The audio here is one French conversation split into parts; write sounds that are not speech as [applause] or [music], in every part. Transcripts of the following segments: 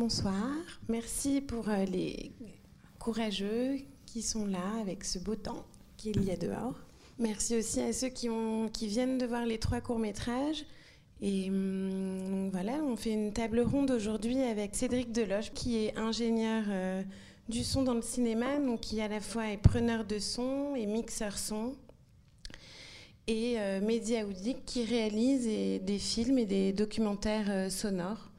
Bonsoir. Merci pour euh, les courageux qui sont là avec ce beau temps qu'il y a dehors. Merci aussi à ceux qui, viennent de voir les trois courts-métrages. Et hum, voilà, on fait une table ronde aujourd'hui avec Cédric Deloche, qui est ingénieur euh, du son dans le cinéma, donc qui à la fois est preneur de son et mixeur son, et euh, Média qui réalise des films et des documentaires euh, sonores,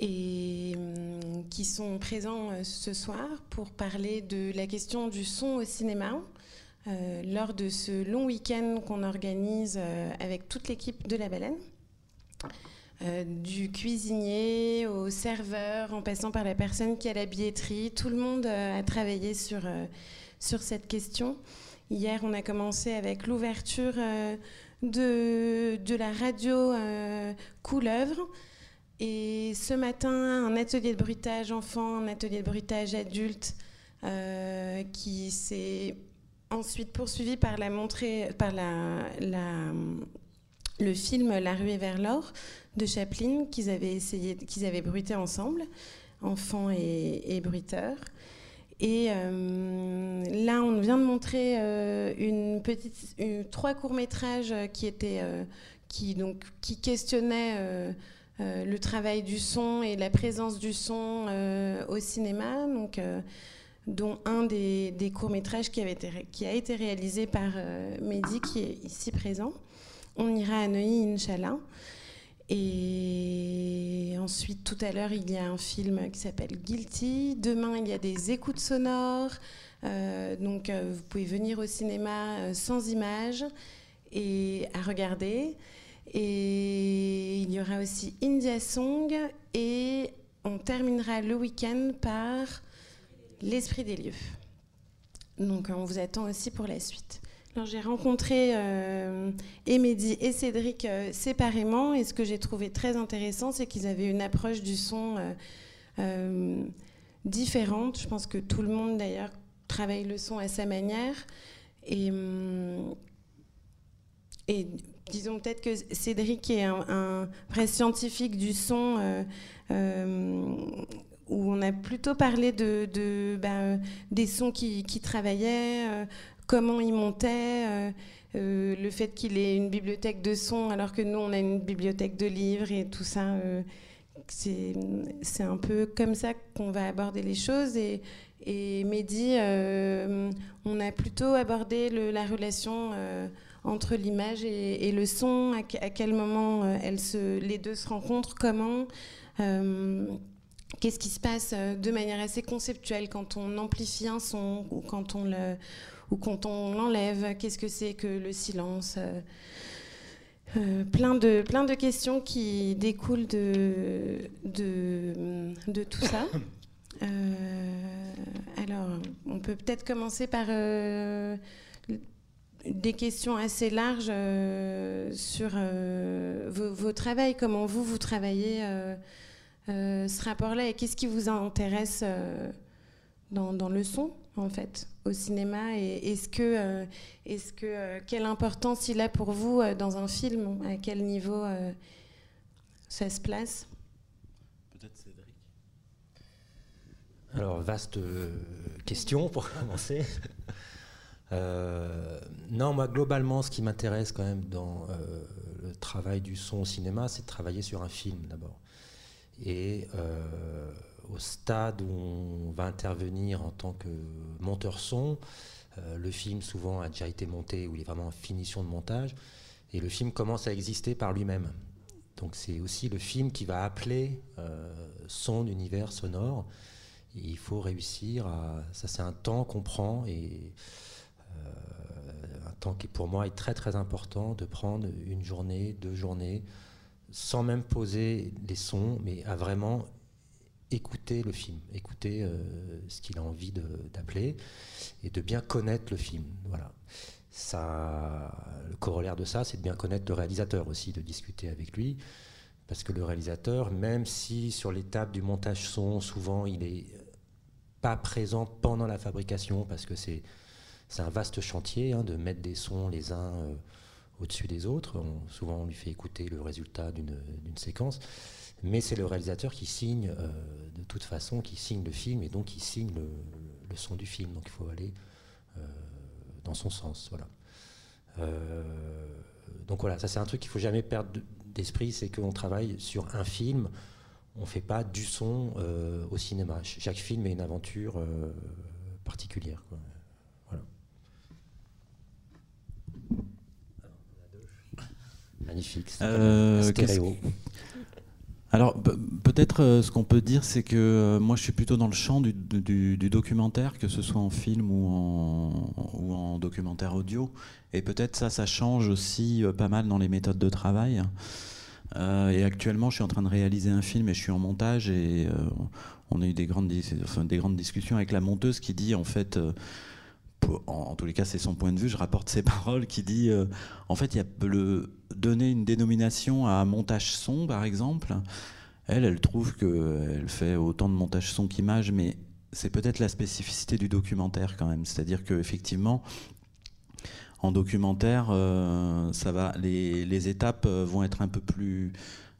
et hum, qui sont présents euh, ce soir pour parler de la question du son au cinéma. lors de ce long week-end qu'on organise avec toute l'équipe de La Baleine. Euh, du cuisinier au serveur, en passant par la personne qui a la billetterie. Tout le monde euh, a travaillé sur, euh, sur cette question. Hier, on a commencé avec l'ouverture de, de, la radio Couleuvre. Et ce matin, un atelier de bruitage enfant, un atelier de bruitage adulte qui s'est ensuite poursuivi par la montrée, par la, le film La ruée vers l'or de Chaplin qu'ils avaient essayé, qu'ils avaient bruité ensemble, enfants et, et bruiteurs. Et euh, là, on vient de montrer euh, une petite, trois courts métrages qui étaient, euh, qui donc, qui questionnaient le travail du son et la présence du son au cinéma. Donc dont un des, des courts métrages qui, a été réalisé par Mehdi, qui est ici présent. On ira à Neuilly, Inch'Allah. Et ensuite, tout à l'heure, il y a un film qui s'appelle Guilty. Demain, il y a des écoutes sonores. Euh, donc, euh, vous pouvez venir au cinéma euh, sans images et à regarder. Et il y aura aussi India Song. Et on terminera le week-end par L'Esprit des lieux. Donc, on vous attend aussi pour la suite. J'ai rencontré euh, et Cédric euh, séparément et ce que j'ai trouvé très intéressant, c'est qu'ils avaient une approche du son euh, différente. Je pense que tout le monde d'ailleurs travaille le son à sa manière. Et, et disons peut-être que Cédric est un, vrai scientifique du son où on a plutôt parlé de, ben, des sons qui, qui travaillaient, comment il montait, euh, euh, le fait qu'il ait une bibliothèque de sons alors que nous on a une bibliothèque de livres et tout ça. Euh, c'est un peu comme ça qu'on va aborder les choses. Et, et Mehdi, on a plutôt abordé la relation entre l'image et, le son, à, quel moment se, les deux se rencontrent, comment. Qu'est-ce qui se passe de manière assez conceptuelle quand on amplifie un son ou quand on l'enlève, qu'est-ce que c'est que le silence euh, euh, plein, de, questions qui découlent de, tout ça. [coughs] Euh, alors, on peut peut-être commencer par des questions assez larges sur vos, vos travails, comment vous, vous travaillez ce rapport-là et qu'est-ce qui vous intéresse dans, dans le son, en fait au cinéma et est-ce que, euh, est-ce que euh, quelle importance il a pour vous euh, dans un film À quel niveau ça se place? Peut-être Cédric. Alors vaste question pour commencer. Non, moi globalement, ce qui m'intéresse quand même dans le travail du son au cinéma, c'est de travailler sur un film d'abord. Et au stade où on va intervenir en tant que monteur son, euh, le film souvent a déjà été monté, où il est vraiment en finition de montage, et le film commence à exister par lui-même. Donc c'est aussi le film qui va appeler euh, son univers sonore. il faut réussir à... Ça c'est un temps qu'on prend, et euh, temps qui pour moi est très très important, de prendre une journée, deux journées, sans même poser les sons, mais à vraiment écouter le film, écouter euh, ce qu'il a envie d'appeler et de bien connaître le film. Voilà. Ça, le corollaire de ça, c'est de bien connaître le réalisateur aussi, de discuter avec lui. Parce que le réalisateur, même si sur l'étape du montage son, souvent il n'est pas présent pendant la fabrication, parce que c'est un vaste chantier hein, de mettre des sons les uns euh, au-dessus des autres. souvent on lui fait écouter le résultat d'une séquence mais c'est le réalisateur qui signe de toute façon, qui signe le film et donc qui signe le, son du film. Donc il faut aller dans son sens. Voilà. donc voilà, ça c'est un truc qu'il faut jamais perdre d'esprit, c'est qu'on travaille sur un film, on ne fait pas du son au cinéma. Chaque film est une aventure particulière. Magnifique. Euh, stéréo. Alors peut-être euh, ce qu'on peut dire, c'est que euh, moi je suis plutôt dans le champ du, documentaire, que ce soit en film ou en, ou en documentaire audio. Et peut-être ça, ça change aussi pas mal dans les méthodes de travail. et actuellement, je suis en train de réaliser un film et je suis en montage et on a eu des grandes, des grandes discussions avec la monteuse qui dit en fait en, tous les cas c'est son point de vue, je rapporte ses [laughs] paroles, qui dit euh, en fait il y a le donner une dénomination à montage son par exemple. Elle, elle trouve qu'elle fait autant de montage son qu'image, mais c'est peut-être la spécificité du documentaire quand même. C'est-à-dire qu'effectivement, en documentaire, euh, ça va, les, étapes euh, vont être un peu plus,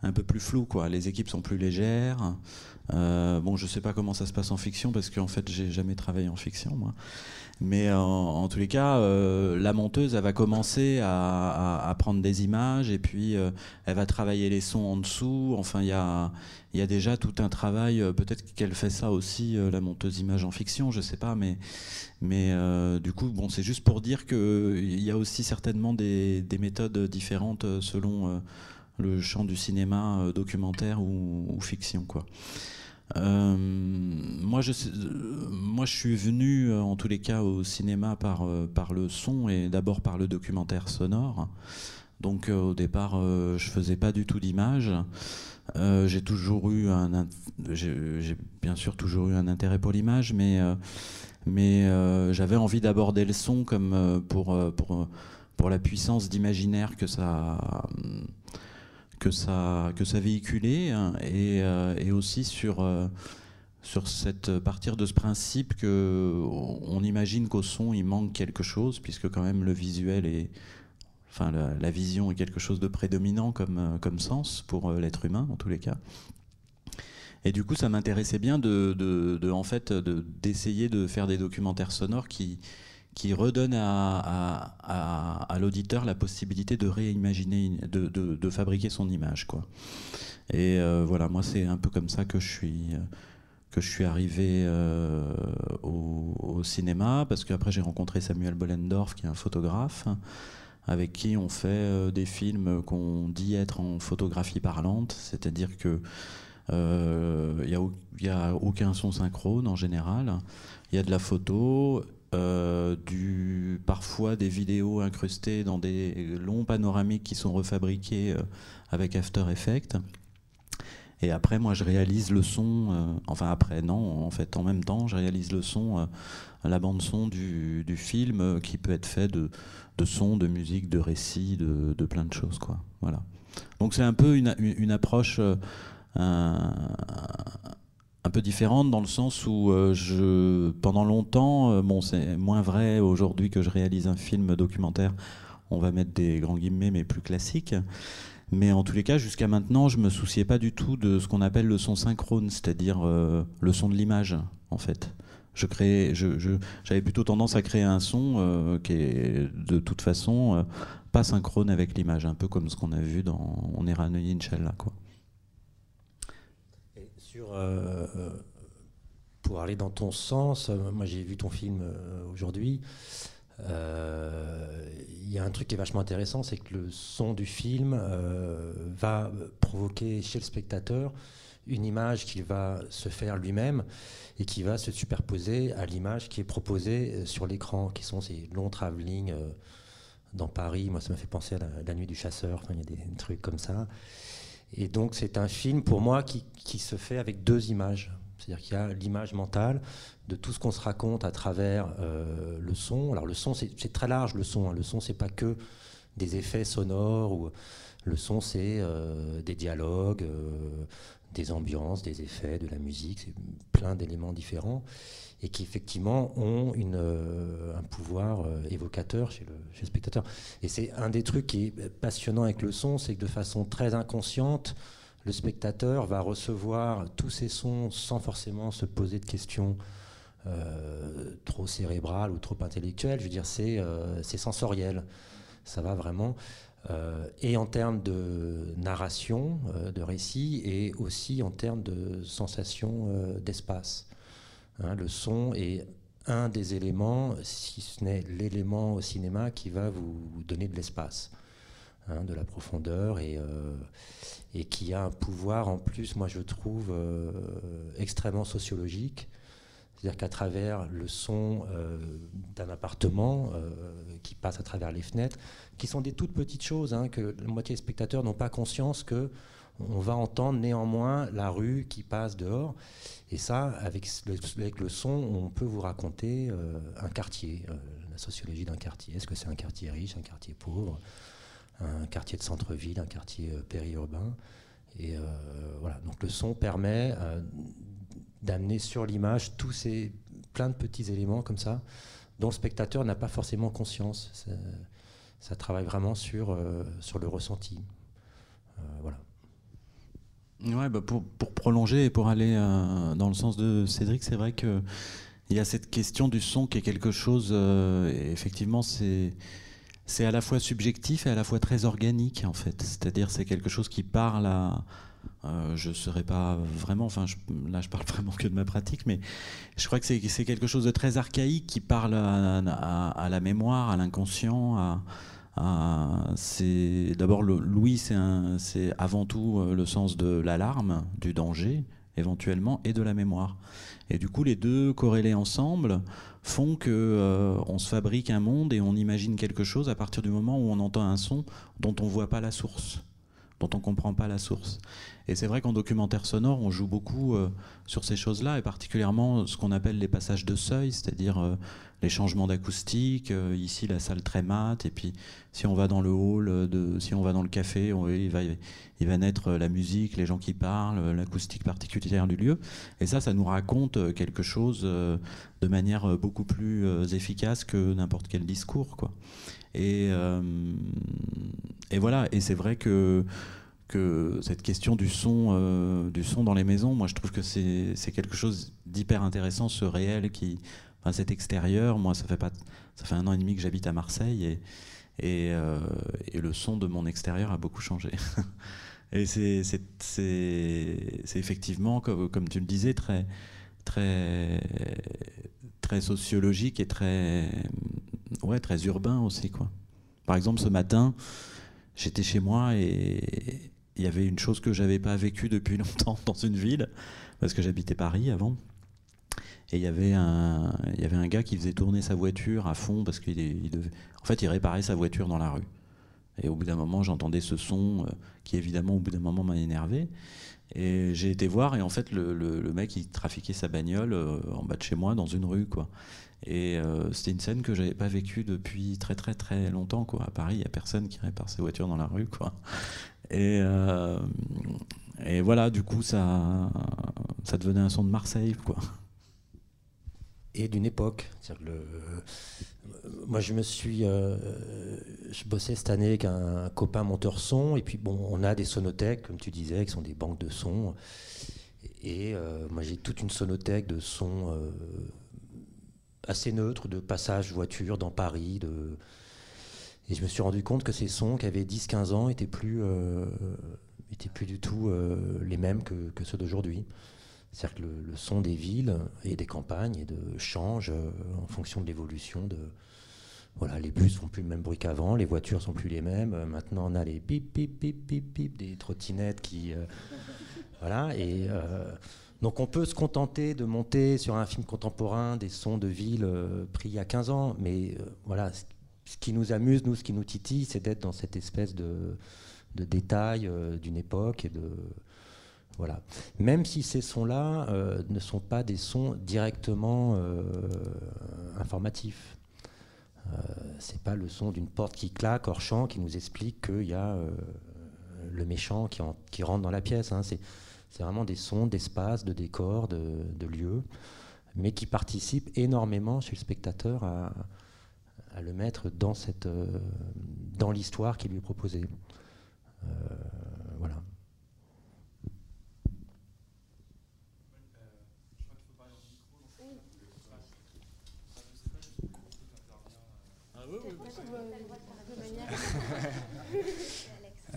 un peu plus floues. Quoi. Les équipes sont plus légères. bon, je sais pas comment ça se passe en fiction parce qu'en fait, j'ai jamais travaillé en fiction, moi. Mais en, tous les cas, euh, la monteuse, elle va commencer à, prendre des images et puis euh, elle va travailler les sons en dessous. Enfin, il y a, y a, déjà tout un travail. Euh, peut-être qu'elle fait ça aussi, la monteuse image en fiction, je sais pas. Mais, mais du coup, bon, c'est juste pour dire qu'il y a aussi certainement des, des méthodes différentes selon le champ du cinéma documentaire ou, ou fiction, quoi. Euh, moi, je, moi, je suis venu, euh, en tous les cas, au cinéma par, euh, par le son et d'abord par le documentaire sonore. Donc, au départ, je faisais pas du tout d'image. j'ai toujours eu un, j'ai bien sûr toujours eu un intérêt pour l'image, mais mais j'avais envie d'aborder le son comme pour pour pour la puissance d'imaginaire que ça que ça, que ça véhiculait hein, et, euh, et, aussi sur, euh, sur cette, partir de ce principe que on imagine qu'au son il manque quelque chose puisque quand même le visuel est enfin la, vision est quelque chose de prédominant comme, euh, comme sens pour l'être humain en tous les cas. Et du coup ça m'intéressait bien de, de, en fait d'essayer de faire des documentaires sonores qui qui redonne à, l'auditeur la possibilité de réimaginer, de, fabriquer son image. Quoi. Et euh, voilà, moi c'est un peu comme ça que je suis, suis arrivé euh, au, cinéma, parce qu'après j'ai rencontré Samuel Bollendorf, qui est un photographe, avec qui on fait euh, des films qu'on dit être en photographie parlante, c'est-à-dire que il n'y a, a, aucun son synchrone en général. Il y a de la photo euh, du, parfois des vidéos incrustées dans des longs panoramiques qui sont refabriqués euh, avec After Effects. Et après, moi, je réalise le son, euh, enfin après, non, en fait, en même temps, je réalise le son, la bande-son du, du, film qui peut être fait de, de son, de musique, de récit, de, de, plein de choses, quoi. Voilà. Donc c'est un peu une, une approche peu différente dans le sens où euh, je, pendant longtemps, euh, bon, c'est moins vrai aujourd'hui que je réalise un film documentaire, on va mettre des grands guillemets, mais plus classique. Mais en tous les cas, jusqu'à maintenant, je me souciais pas du tout de ce qu'on appelle le son synchrone, c'est-à-dire euh, le son de l'image, en fait. J'avais plutôt tendance à créer un son qui est de toute façon pas synchrone avec l'image, un peu comme ce qu'on a vu dans On est Ranouille Inch'Allah, quoi. Euh, pour aller dans ton sens, euh, moi j'ai vu ton film euh, aujourd'hui. Il y a un truc qui est vachement intéressant, c'est que le son du film va provoquer chez le spectateur une image qu'il va se faire lui-même et qui va se superposer à l'image qui est proposée sur l'écran, qui sont ces longs travelling dans Paris. Moi, ça m'a fait penser à la, nuit du chasseur. il y a des trucs comme ça. Et donc c'est un film pour moi qui, qui, se fait avec deux images. C'est-à-dire qu'il y a l'image mentale de tout ce qu'on se raconte à travers euh, le son. Alors le son, c'est très large le son. Hein. Le son, c'est pas que des effets sonores. Ou, le son, c'est euh, des dialogues, euh, des ambiances, des effets, de la musique. C'est plein d'éléments différents et qui effectivement ont euh, un pouvoir euh, évocateur chez le, chez le, spectateur. Et c'est un des trucs qui est passionnant avec le son, c'est que de façon très inconsciente, le spectateur va recevoir tous ces sons sans forcément se poser de questions euh, trop cérébrales ou trop intellectuelles. Je veux dire, c'est sensoriel. Ça va vraiment. et en termes de narration, de récit, et aussi en termes de sensation d'espace. Hein, le son est un des éléments, si ce n'est l'élément au cinéma qui va vous donner de l'espace, hein, de la profondeur et, euh, et, qui a un pouvoir en plus, moi je trouve, euh, extrêmement sociologique. C'est-à-dire qu'à travers le son euh, d'un appartement qui passe à travers les fenêtres, qui sont des toutes petites choses, hein, que la moitié des spectateurs n'ont pas conscience que on va entendre néanmoins la rue qui passe dehors. Et ça, avec le, son, on peut vous raconter euh, un quartier, euh, la sociologie d'un quartier. Est-ce que c'est un quartier riche, un quartier pauvre, un quartier de centre-ville, un quartier euh, périurbain? Et voilà, donc le son permet d'amener sur l'image tous ces plein de petits éléments comme ça, dont le spectateur n'a pas forcément conscience. Ça, ça travaille vraiment sur, sur le ressenti. voilà. Ouais, bah pour, pour, prolonger et pour aller euh, dans le sens de Cédric, c'est vrai qu'il y a cette question du son qui est quelque chose, euh, effectivement, c'est. C'est à la fois subjectif et à la fois très organique en fait. C'est-à-dire c'est quelque chose qui parle à, euh, je ne serais pas vraiment, enfin là je parle [laughs] vraiment que de ma pratique, mais je crois que c'est quelque chose de très archaïque qui parle à, à la mémoire, à l'inconscient, à, c'est d'abord Louis, c'est avant tout euh, le sens de l'alarme, du danger éventuellement, et de la mémoire. Et du coup, les deux corrélés ensemble font que euh, on se fabrique un monde et on imagine quelque chose à partir du moment où on entend un son dont on voit pas la source dont on comprend pas la source. Et c'est vrai qu'en documentaire sonore, on joue beaucoup euh, sur ces choses-là, et particulièrement ce qu'on appelle les passages de seuil, c'est-à-dire euh, les changements d'acoustique. Euh, ici, la salle très mate, et puis si on va dans le hall, de, si on va dans le café, il, va, naître la musique, les gens qui parlent, l'acoustique particulière du lieu. Et ça, ça nous raconte quelque chose de manière beaucoup plus efficace que n'importe quel discours. Quoi. Et, voilà, et c'est vrai que cette question du son, euh, du son dans les maisons, moi je trouve que c'est quelque chose d'hyper intéressant, ce réel qui, enfin, cet extérieur. Moi, ça fait pas, ça fait un an et demi que j'habite à Marseille et et, euh, le son de mon extérieur a beaucoup changé. [laughs] et c'est effectivement, comme, comme, tu le disais, très très très sociologique et très ouais très urbain aussi quoi. Par exemple, ce matin, j'étais chez moi et il y avait une chose que j'avais pas vécue depuis [laughs] longtemps dans une ville, parce que j'habitais Paris avant. Et il y avait un, il y avait un gars qui faisait tourner sa voiture à fond parce qu'il il devait, en fait, il réparait sa voiture dans la rue. Et au bout d'un moment, j'entendais ce son euh, qui, évidemment, au bout d'un moment, m'a énervé. Et j'ai été voir, et en fait, le, le, mec, il trafiquait sa bagnole euh, en bas de chez moi, dans une rue, quoi. Et euh, c'était une scène que j'avais pas vécue depuis très très très longtemps. Quoi. À Paris, il n'y a personne qui répare ses voitures dans la rue. Quoi. Et, et voilà, du coup, ça, ça devenait un son de Marseille. Quoi. Et d'une époque. Le, moi, je me suis. Euh, je bossais cette année avec un copain monteur son. Et puis, bon, on a des sonothèques, comme tu disais, qui sont des banques de sons. Et moi, j'ai toute une sonothèque de sons assez neutre de passage voiture dans Paris. Et je me suis rendu compte que ces sons qui avaient 10-15 ans étaient plus, euh, étaient plus du tout euh, les mêmes que, que ceux d'aujourd'hui. C'est-à-dire que le, son des villes et des campagnes et de change euh, en fonction de l'évolution de. Voilà, les bus font plus le même bruit qu'avant, les voitures sont plus les mêmes. Maintenant, on a les bip bip bip bip bip des trottinettes qui, [laughs] voilà, et donc on peut se contenter de monter sur un film contemporain des sons de ville euh, pris il y a 15 ans, mais euh, voilà, ce qui nous amuse, nous, ce qui nous titille, c'est d'être dans cette espèce de, de détail euh, d'une époque et de voilà. Même si ces sons-là ne sont pas des sons directement informatifs. c'est pas le son d'une porte qui claque hors champ qui nous explique qu'il y a le méchant qui, rentre dans la pièce. Hein. C'est vraiment des sons d'espace, de décor, de, lieux, mais qui participent énormément chez le spectateur à, le mettre dans, cette, euh, dans l'histoire qui lui est proposée. Euh, voilà.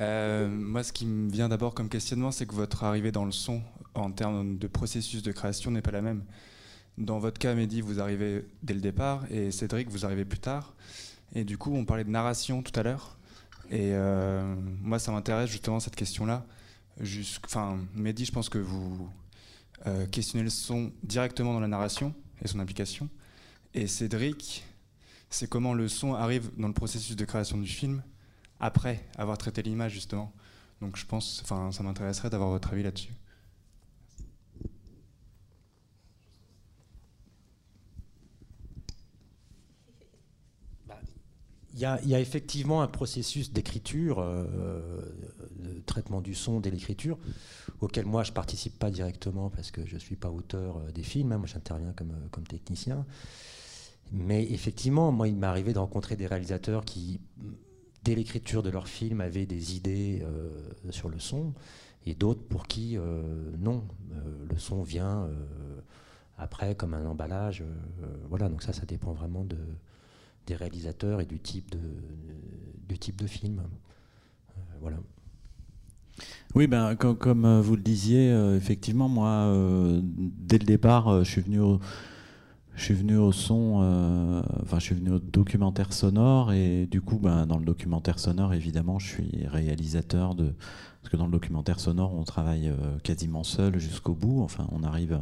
Euh, moi, ce qui me vient d'abord comme questionnement, c'est que votre arrivée dans le son, en termes de processus de création, n'est pas la même. Dans votre cas, Mehdi, vous arrivez dès le départ, et Cédric, vous arrivez plus tard. Et du coup, on parlait de narration tout à l'heure. Et euh, moi, ça m'intéresse justement cette question-là. Enfin, Mehdi, je pense que vous euh, questionnez le son directement dans la narration et son implication. Et Cédric, c'est comment le son arrive dans le processus de création du film après avoir traité l'image justement. Donc je pense, enfin, ça m'intéresserait d'avoir votre avis là-dessus. Bah, il y, a, effectivement un processus d'écriture, euh, de traitement du son dès l'écriture, auquel moi je participe pas directement parce que je suis pas auteur euh, des films, hein. moi j'interviens comme, euh, comme technicien. Mais effectivement, moi il m'est arrivé de rencontrer des réalisateurs qui dès l'écriture de leur film, avaient des idées euh, sur le son, et d'autres pour qui, euh, non, euh, le son vient après comme un emballage. voilà, donc ça, ça dépend vraiment de, des réalisateurs et du type de, du type de film. voilà. Oui, ben, comme, vous le disiez, effectivement, moi, dès le départ, je suis venu au, je suis venu au son, euh, enfin je suis venu au documentaire sonore et du coup ben, dans le documentaire sonore évidemment je suis réalisateur de parce que dans le documentaire sonore on travaille euh, quasiment seul jusqu'au bout, enfin on arrive,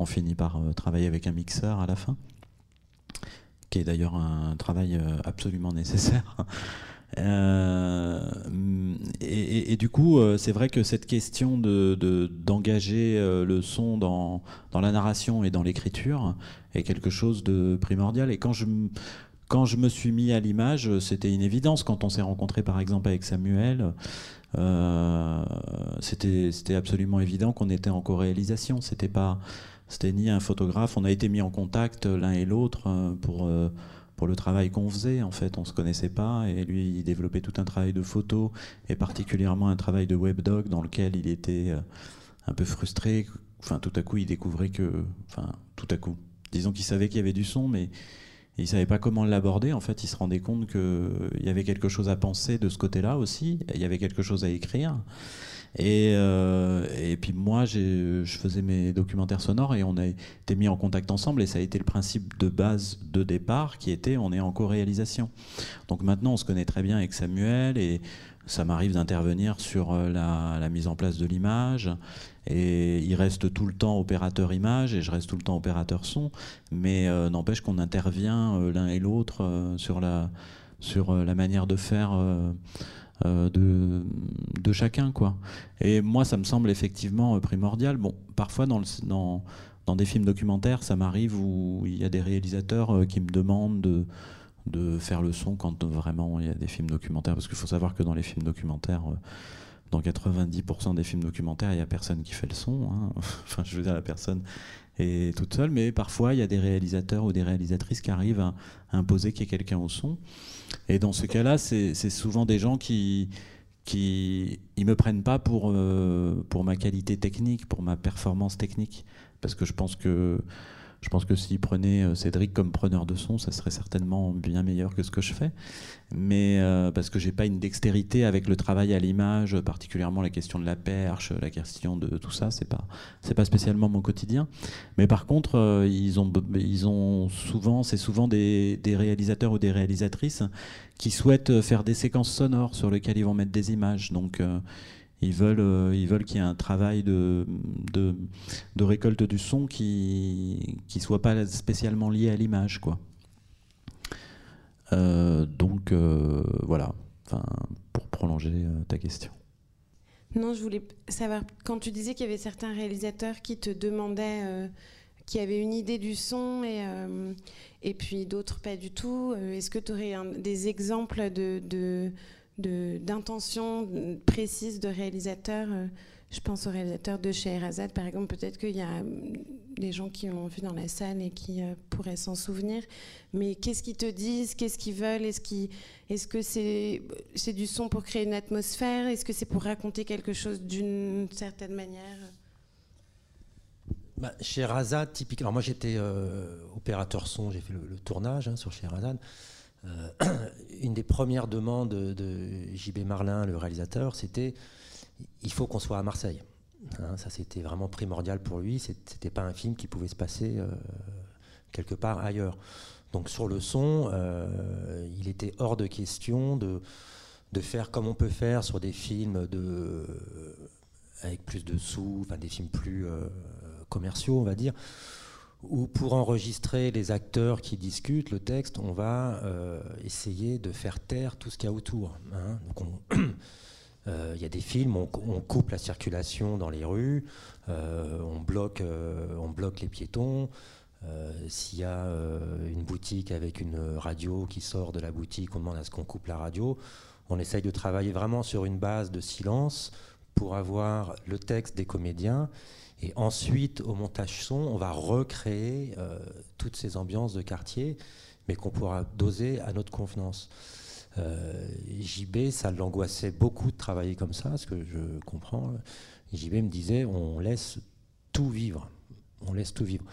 on finit par euh, travailler avec un mixeur à la fin, qui est d'ailleurs un travail absolument nécessaire. [laughs] et, du coup, c'est vrai que cette question de, d'engager le son dans, dans la narration et dans l'écriture, est quelque chose de primordial. Et quand je, quand je me suis mis à l'image, c'était une évidence. Quand on s'est rencontré par exemple avec Samuel, euh, c'était absolument évident qu'on était en co-réalisation. C'était pas, c'était ni un photographe. On a été mis en contact l'un et l'autre euh, pour euh, pour le travail qu'on faisait. En fait, on se connaissait pas et lui, il développait tout un travail de photo et particulièrement un travail de webdog dans lequel il était euh, un peu frustré. Enfin, tout à coup, il découvrait que, enfin, tout à coup, disons qu'il savait qu'il y avait du son, mais il ne savait pas comment l'aborder. En fait, il se rendait compte qu'il y avait quelque chose à penser de ce côté-là aussi. Il y avait quelque chose à écrire. Et, euh, puis moi, je faisais mes documentaires sonores et on a été mis en contact ensemble. Et ça a été le principe de base de départ qui était on est en co-réalisation. Donc maintenant, on se connaît très bien avec Samuel et ça m'arrive d'intervenir sur euh, la, mise en place de l'image. Et il reste tout le temps opérateur image et je reste tout le temps opérateur son. Mais euh, n'empêche qu'on intervient euh, l'un et l'autre sur, la, sur la manière de faire de, de chacun. Quoi. Et moi, ça me semble effectivement primordial. Bon, parfois dans, dans, dans des films documentaires, ça m'arrive où il y a des réalisateurs qui me demandent de de faire le son quand vraiment il y a des films documentaires. Parce qu'il faut savoir que dans les films documentaires, euh, dans 90% des films documentaires, il n'y a personne qui fait le son. Hein. [laughs] enfin, je veux dire, la personne est toute seule, mais parfois il y a des réalisateurs ou des réalisatrices qui arrivent à, imposer qu'il y ait quelqu'un au son. Et dans ce cas-là, c'est souvent des gens qui qui ils me prennent pas pour euh, pour ma qualité technique, pour ma performance technique, parce que je pense que je pense que s'il prenait euh, Cédric comme preneur de son, ça serait certainement bien meilleur que ce que je fais. Mais euh, parce que j'ai pas une dextérité avec le travail à l'image, particulièrement la question de la perche, la question de tout ça, c'est pas c'est pas spécialement mon quotidien. Mais par contre, euh, ils ont ils ont souvent, c'est souvent des, des réalisateurs ou des réalisatrices qui souhaitent faire des séquences sonores sur lesquelles ils vont mettre des images. Donc ils veulent, euh, ils veulent qu'il y ait un travail de, de, récolte du son qui ne soit pas spécialement lié à l'image. quoi. Euh, donc euh, voilà, enfin, pour prolonger ta question. Non, je voulais savoir, quand tu disais qu'il y avait certains réalisateurs qui te demandaient, qui avaient une idée du son et, et puis d'autres pas du tout, est-ce que tu aurais des exemples de, de d'intention précise de réalisateur. Euh, je pense au réalisateur de Scheherazade, par exemple. Peut-être qu'il y a euh, des gens qui l'ont vu dans la salle et qui euh, pourraient s'en souvenir. Mais qu'est-ce qu'ils te disent? Qu'est-ce qu'ils veulent? Est-ce est que c'est c'est du son pour créer une atmosphère? Est-ce que c'est pour raconter quelque chose d'une certaine manière? Bah, Scheherazade, typiquement. moi, j'étais opérateur son, j'ai fait le, tournage hein, sur Scheherazade. [clears throat] une des premières demandes de JB Marlin, le réalisateur, c'était il faut qu'on soit à Marseille. Hein, ça, c'était vraiment primordial pour lui. C'était pas un film qui pouvait se passer quelque part ailleurs. Donc sur le son, il était hors de question de, de faire comme on peut faire sur des films de, avec plus de sous, enfin des films plus commerciaux, on va dire, où pour enregistrer les acteurs qui discutent le texte, on va euh, essayer de faire taire tout ce qu'il y a autour. Hein. [clears throat] Euh, il y a des films, on, on, coupe la circulation dans les rues, euh, on, bloque, on bloque les piétons. S'il y a une boutique avec une radio qui sort de la boutique, on demande à ce qu'on coupe la radio. On essaye de travailler vraiment sur une base de silence pour avoir le texte des comédiens et ensuite, au montage son, on va recréer euh, toutes ces ambiances de quartier, mais qu'on pourra doser à notre convenance. Euh, JB, ça l'angoissait beaucoup de travailler comme ça, ce que je comprends. JB me disait, on laisse tout vivre. On laisse tout vivre.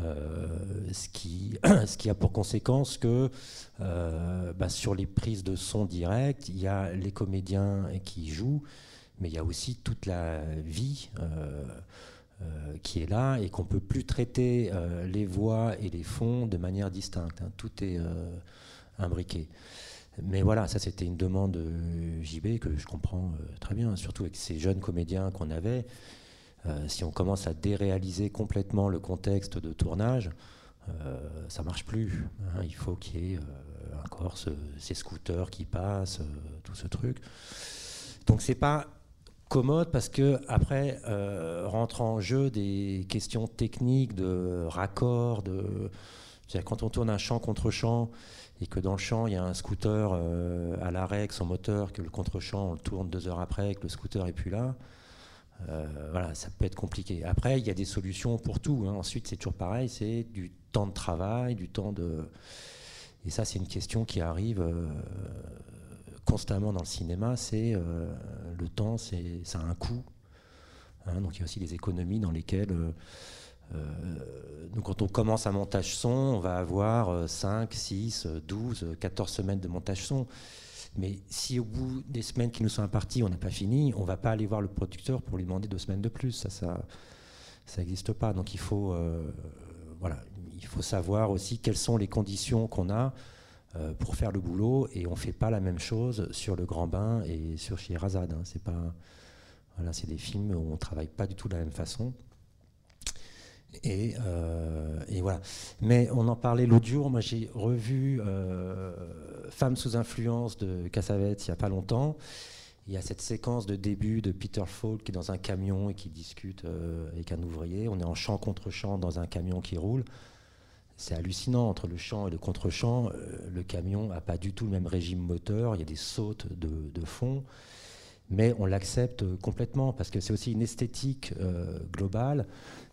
Euh, ce, qui, [clears throat] ce qui a pour conséquence que bah, sur les prises de son direct, il y a les comédiens qui jouent, mais il y a aussi toute la vie euh, qui est là et qu'on ne peut plus traiter euh, les voix et les fonds de manière distincte. Hein. Tout est euh, imbriqué. Mais voilà, ça c'était une demande de JB que je comprends très bien, surtout avec ces jeunes comédiens qu'on avait. si on commence à déréaliser complètement le contexte de tournage, ça marche plus. Hein. Il faut qu'il y ait encore ces scooters qui passent, tout ce truc. Donc c'est pas parce que après euh, rentre en jeu des questions techniques de raccord, de quand on tourne un champ contre champ et que dans le champ il y a un scooter euh, à l'arrêt avec son moteur, que le contre champ on le tourne deux heures après, que le scooter est plus là. Euh, voilà, ça peut être compliqué. Après, il y a des solutions pour tout. Hein. Ensuite, c'est toujours pareil, c'est du temps de travail, du temps de. Et ça, c'est une question qui arrive constamment dans le cinéma, c'est euh, le temps, ça a un coût. Hein. donc il y a aussi des économies dans lesquelles, euh, euh, donc quand on commence un montage son, on va avoir 5, 6, 12, 14 semaines de montage son. Mais si au bout des semaines qui nous sont imparties, on n'a pas fini, on va pas aller voir le producteur pour lui demander deux semaines de plus. Ça, ça, n'existe pas. Donc il faut, voilà, il faut savoir aussi quelles sont les conditions qu'on a pour faire le boulot et on fait pas la même chose sur Le Grand Bain et sur Scheherazade. Hein. C'est pas, voilà, c'est des films où on travaille pas du tout de la même façon. Et, euh, et, voilà. Mais on en parlait l'autre jour. Moi, j'ai revu euh, Femmes sous influence de Cassavetes il n'y a pas longtemps. Il y a cette séquence de début de Peter Falk qui est dans un camion et qui discute avec un ouvrier. On est en champ contre champ dans un camion qui roule c'est hallucinant entre le champ et le contre-champ. Euh, le camion n'a pas du tout le même régime moteur, il y a des sautes de, fond, mais on l'accepte complètement parce que c'est aussi une esthétique euh, globale.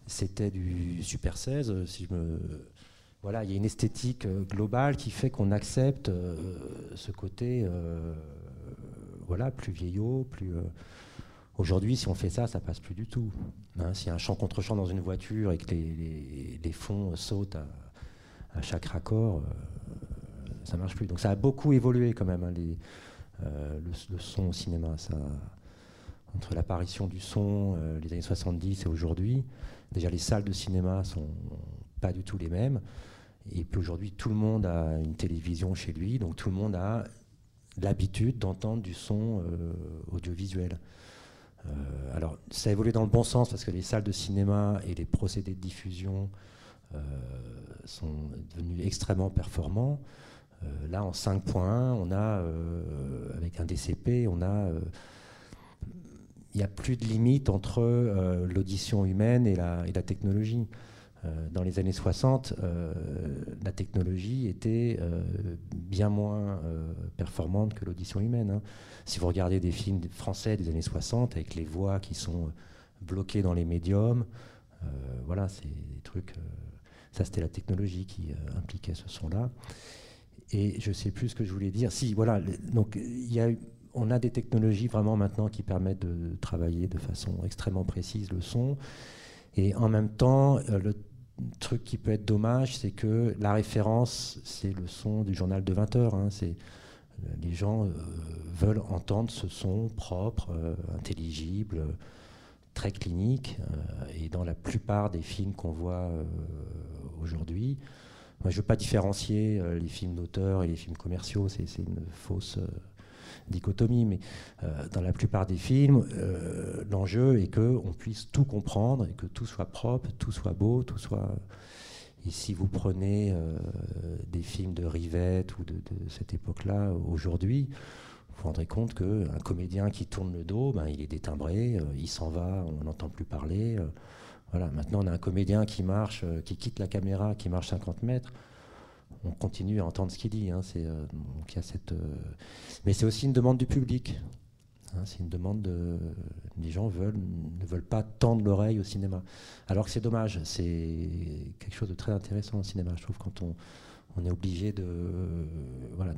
C'était du Super 16, si je me. Voilà, il y a une esthétique euh, globale qui fait qu'on accepte ce côté voilà, plus vieillot, plus. Aujourd'hui, si on fait ça, ça passe plus du tout. Hein, S'il y a un champ contre champ dans une voiture et que les, les fonds sautent à, à chaque raccord, euh, ça marche plus. Donc ça a beaucoup évolué quand même, hein, euh, le, son au cinéma. Ça, entre l'apparition du son, euh, les années 70 et aujourd'hui, déjà les salles de cinéma sont pas du tout les mêmes. Et puis aujourd'hui, tout le monde a une télévision chez lui, donc tout le monde a l'habitude d'entendre du son audiovisuel. alors, ça a évolué dans le bon sens parce que les salles de cinéma et les procédés de diffusion sont devenus extrêmement performants. Euh, là, en 5.1, on a, euh, avec un DCP, on a il n'y a plus de limite entre l'audition humaine et la, et la technologie. dans les années 60, la technologie était bien moins performante que l'audition humaine. Hein. Si vous regardez des films français des années 60, avec les voix qui sont bloquées dans les médiums, voilà, c'est des trucs ça, c'était la technologie qui euh, impliquait ce son-là. Et je ne sais plus ce que je voulais dire. Si, voilà, donc y a, on a des technologies vraiment maintenant qui permettent de travailler de façon extrêmement précise le son. Et en même temps, euh, truc qui peut être dommage, c'est que la référence, c'est le son du journal de 20 heures. Hein. c'est les gens veulent entendre ce son propre, intelligible, très clinique. et dans la plupart des films qu'on voit aujourd'hui, je ne veux pas différencier les films d'auteur et les films commerciaux, c'est une fausse dichotomie, mais euh, dans la plupart des films, euh, l'enjeu est qu'on puisse tout comprendre et que tout soit propre, tout soit beau, tout soit... Et si vous prenez euh, des films de Rivette ou de, cette époque-là, aujourd'hui, vous vous rendrez compte qu'un comédien qui tourne le dos, ben, il est détimbré, il s'en va, on n'entend plus parler. Voilà. Maintenant, on a un comédien qui marche, qui quitte la caméra, qui marche 50 mètres on continue à entendre ce qu'il dit. Hein, c'est, euh, cette, euh, mais c'est aussi une demande du public. Hein, c'est une demande de. Les gens veulent, ne veulent pas tendre l'oreille au cinéma. Alors que c'est dommage. C'est quelque chose de très intéressant au cinéma, je trouve, quand on, est obligé voilà,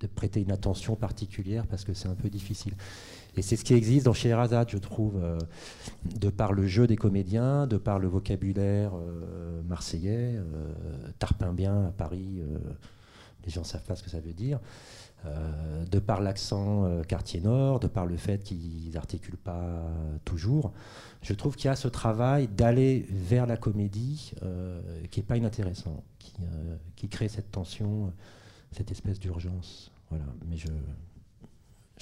de, prêter une attention particulière parce que c'est un peu difficile. Et c'est ce qui existe dans Scheherazade, je trouve, euh, de par le jeu des comédiens, de par le vocabulaire euh, marseillais, euh, tarpin bien à Paris, les gens ne savent pas ce que ça veut dire. de par l'accent quartier nord, de par le fait qu'ils n'articulent pas toujours, je trouve qu'il y a ce travail d'aller vers la comédie qui n'est pas inintéressant, qui, qui, crée cette tension, cette espèce d'urgence. Voilà. Mais je,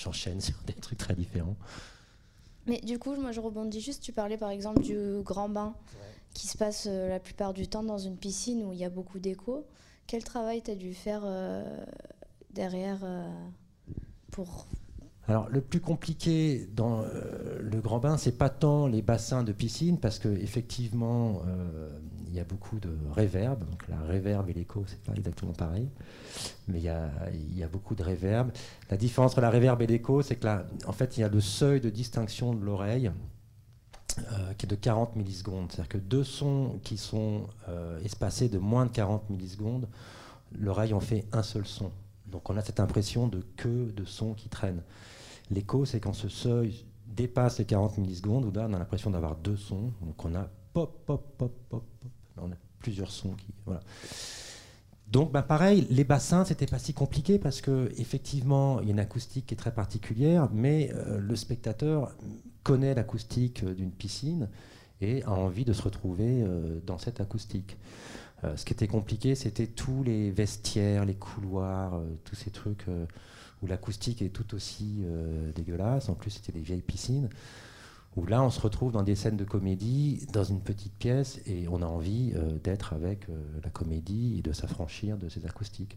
j'enchaîne [laughs] sur des trucs très différents. Mais du coup, moi je rebondis juste, tu parlais par exemple du grand bain qui se passe euh, la plupart du temps dans une piscine où il y a beaucoup d'écho. Quel travail tu as dû faire euh, derrière euh, pour alors, le plus compliqué dans le grand bain, c'est pas tant les bassins de piscine, parce qu'effectivement, il y a beaucoup de réverb. Donc, la réverb et l'écho, c'est pas exactement pareil mais il y a, y a, beaucoup de réverb. La différence entre la réverb et l'écho, c'est que là, en fait, il y a le seuil de distinction de l'oreille euh, qui est de 40 millisecondes. C'est-à-dire que deux sons qui sont euh, espacés de moins de 40 millisecondes, l'oreille en fait un seul son. Donc on a cette impression de queue de son qui traîne. L'écho, c'est quand ce seuil dépasse les 40 millisecondes, on a l'impression d'avoir deux sons. Donc on a pop, pop, pop, pop, pop. On a plusieurs sons qui. Voilà. Donc, bah, pareil, les bassins, c'était pas si compliqué parce que effectivement, il y a une acoustique qui est très particulière, mais euh, le spectateur connaît l'acoustique euh, d'une piscine et a envie de se retrouver euh, dans cette acoustique. ce qui était compliqué, c'était tous les vestiaires, les couloirs, tous ces trucs où l'acoustique est tout aussi dégueulasse. En plus, c'était des vieilles piscines où là on se retrouve dans des scènes de comédie, dans une petite pièce, et on a envie euh, d'être avec euh, la comédie et de s'affranchir de ces acoustiques.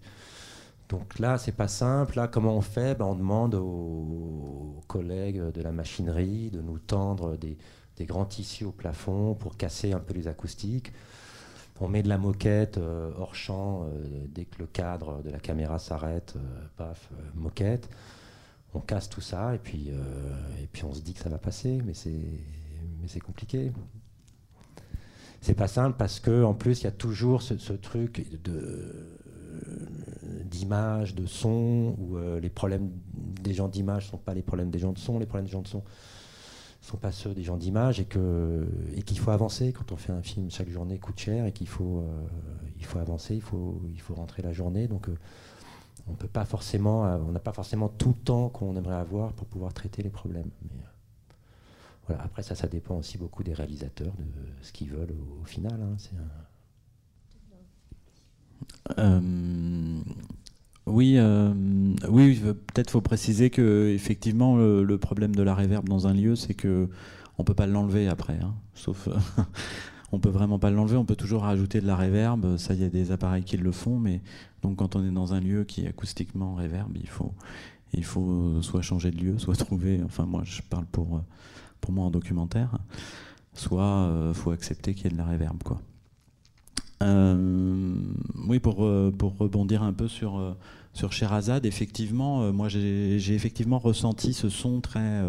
Donc là, c'est pas simple. Là, comment on fait? Ben, On demande aux, collègues de la machinerie de nous tendre des, grands tissus au plafond pour casser un peu les acoustiques. On met de la moquette euh, hors champ dès que le cadre de la caméra s'arrête, paf, moquette on casse tout ça et puis, euh, et puis on se dit que ça va passer, mais c'est, compliqué. C'est pas simple parce que en plus il y a toujours ce, truc de d'image, de son, où euh, les problèmes des gens d'image sont pas les problèmes des gens de son, les problèmes des gens de son sont pas ceux des gens d'image et que et qu'il faut avancer quand on fait un film chaque journée coûte cher et qu'il faut euh, il faut avancer, il faut il faut rentrer la journée donc on peut pas forcément, euh, on n'a pas forcément tout le temps qu'on aimerait avoir pour pouvoir traiter les problèmes. Euh, voilà. Après ça, ça dépend aussi beaucoup des réalisateurs de ce qu'ils veulent au, final. Hein. Euh, oui, oui, peut-être faut préciser que effectivement le, problème de la réverb dans un lieu, c'est que on peut pas l'enlever après, hein. sauf [laughs] on peut vraiment pas l'enlever. On peut toujours rajouter de la réverb. Ça, il y a des appareils qui le font, mais donc quand on est dans un lieu qui est acoustiquement réverb, il faut, soit changer de lieu, soit trouver. Enfin, moi, je parle pour moi en documentaire. Soit euh, faut accepter qu'il y ait de la réverb, quoi. Euh, oui, pour, euh, pour rebondir un peu sur, sur Sherazade, effectivement, moi j'ai effectivement ressenti ce son très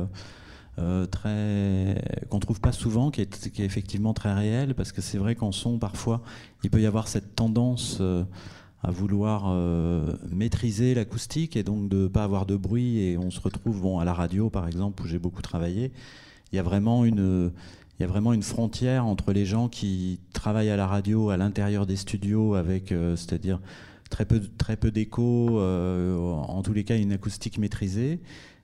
euh, très qu'on trouve pas souvent, qui est, qui est, effectivement très réel, parce que c'est vrai qu'en son, parfois, il peut y avoir cette tendance euh, à vouloir euh, maîtriser l'acoustique et donc de pas avoir de bruit. Et on se retrouve, bon, à la radio, par exemple, où j'ai beaucoup travaillé, il y a vraiment une il y a vraiment une frontière entre les gens qui travaillent à la radio à l'intérieur des studios avec, c'est-à-dire très peu, très peu d'écho, en tous les cas une acoustique maîtrisée,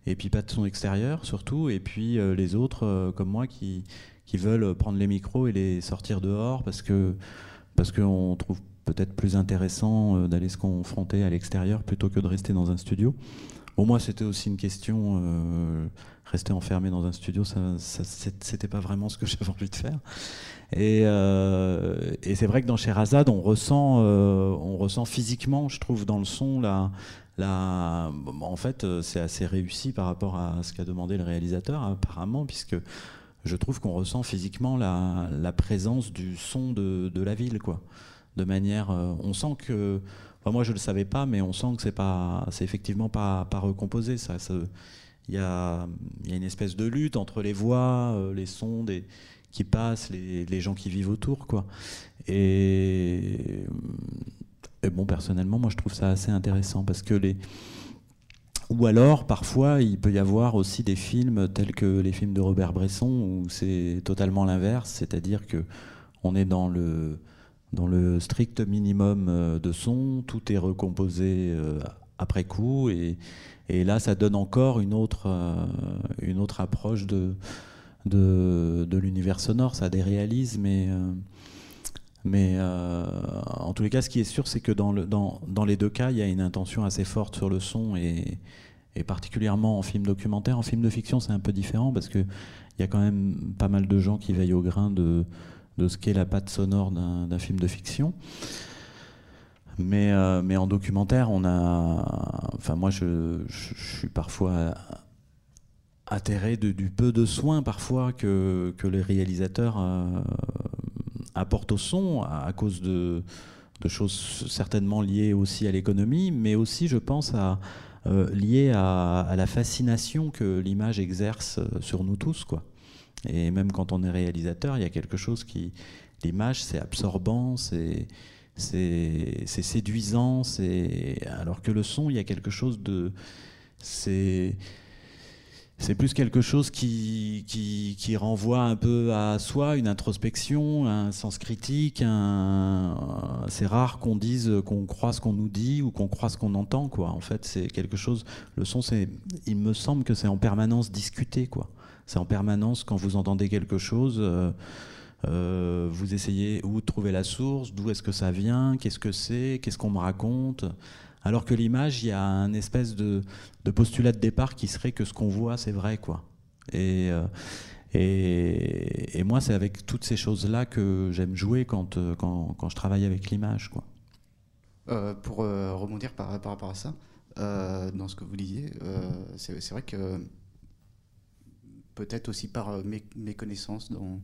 et puis pas de son extérieur surtout, et puis les autres comme moi qui, qui veulent prendre les micros et les sortir dehors parce que parce qu'on trouve peut-être plus intéressant euh, d'aller se confronter à l'extérieur plutôt que de rester dans un studio. Pour moi, c'était aussi une question. Euh, rester enfermé dans un studio, ça, ça c'était pas vraiment ce que [laughs] j'avais envie de faire. Et, euh, et c'est vrai que dans Sherazade, on ressent, on ressent physiquement, je trouve, dans le son, la, la, en fait, c'est assez réussi par rapport à ce qu'a demandé le réalisateur, apparemment, puisque je trouve qu'on ressent physiquement la, la, présence du son de, de la ville, quoi de manière. Euh, on sent que. moi, je le savais pas, mais on sent que c'est pas, c'est effectivement pas, pas recomposé. Ça, il y a, y a, une espèce de lutte entre les voix, euh, les sons des, qui passent, les, les, gens qui vivent autour, quoi. Et, et, bon, personnellement, moi, je trouve ça assez intéressant parce que les ou alors, parfois, il peut y avoir aussi des films tels que les films de Robert Bresson où c'est totalement l'inverse, c'est-à-dire que on est dans le dans le strict minimum euh, de son, tout est recomposé euh, après coup, et, et là ça donne encore une autre, euh, approche de, de, de l'univers sonore, ça déréalise, mais, mais en tous les cas ce qui est sûr c'est que dans, le, dans, dans, les deux cas il y a une intention assez forte sur le son, et, particulièrement en film documentaire, en film de fiction c'est un peu différent, parce qu'il y a quand même pas mal de gens qui veillent au grain de ce qu'est la patte sonore d'un film de fiction. Mais, euh, mais en documentaire, on a. Enfin, moi, je, suis parfois atterré de, du peu de soins parfois que, que les réalisateurs euh, apportent au son à, cause de, de, choses certainement liées aussi à l'économie, mais aussi, je pense, à, euh, liées à, la fascination que l'image exerce sur nous tous, quoi. Et même quand on est réalisateur, il y a quelque chose qui. L'image, c'est absorbant, c'est. C'est séduisant, alors que le son, il y a quelque chose de. C'est c'est plus quelque chose qui, qui, renvoie un peu à soi, une introspection, un sens critique. Un... C'est rare qu'on dise qu'on croit ce qu'on nous dit ou qu'on croit ce qu'on entend. En fait, c'est quelque chose. Le son, c'est, il me semble que c'est en permanence discuté. C'est en permanence quand vous entendez quelque chose. Euh, euh, vous essayez où trouver la source, d'où est-ce que ça vient, qu'est-ce que c'est, qu'est-ce qu'on me raconte. Alors que l'image, il y a un espèce de, postulat de départ qui serait que ce qu'on voit, c'est vrai, quoi. Et, euh, et, moi, c'est avec toutes ces choses-là que j'aime jouer quand, quand, quand, je travaille avec l'image, quoi. pour rebondir par, par, rapport à ça, dans ce que vous disiez, c'est vrai que peut-être aussi par euh, méconnaissance dans,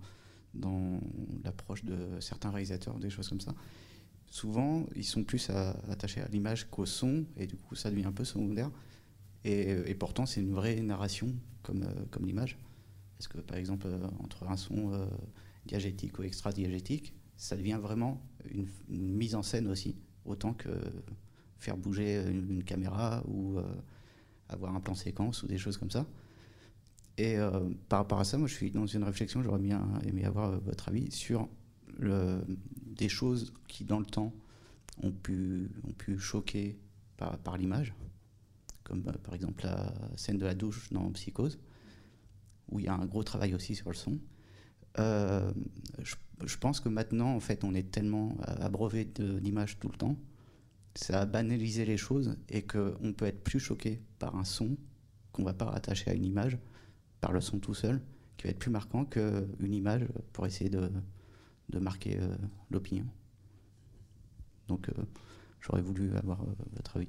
dans l'approche de certains réalisateurs, des choses comme ça. Souvent, ils sont plus attachés à l'image qu'au son, et du coup, ça devient un peu secondaire. Et, pourtant, c'est une vraie narration, comme, euh, comme l'image. Parce que, par exemple, euh, entre un son diagétique ou extra-diagétique, ça devient vraiment une, mise en scène aussi, autant que faire bouger une, caméra ou avoir un plan séquence ou des choses comme ça. Et euh, par rapport à ça, moi, je suis dans une réflexion, j'aurais bien aimé avoir euh, votre avis sur le, des choses qui, dans le temps, ont pu, ont pu choquer par, par l'image, comme euh, par exemple la scène de la douche dans Psychose, où il y a un gros travail aussi sur le son. je, je, pense que maintenant, en fait, on est tellement abreuvé d'images tout le temps, ça a banalisé les choses et qu'on peut être plus choqué par un son qu'on va pas rattacher à une image par le son tout seul, qui va être plus marquant qu'une image pour essayer de, de marquer euh, l'opinion. Donc euh, j'aurais voulu avoir euh, votre avis.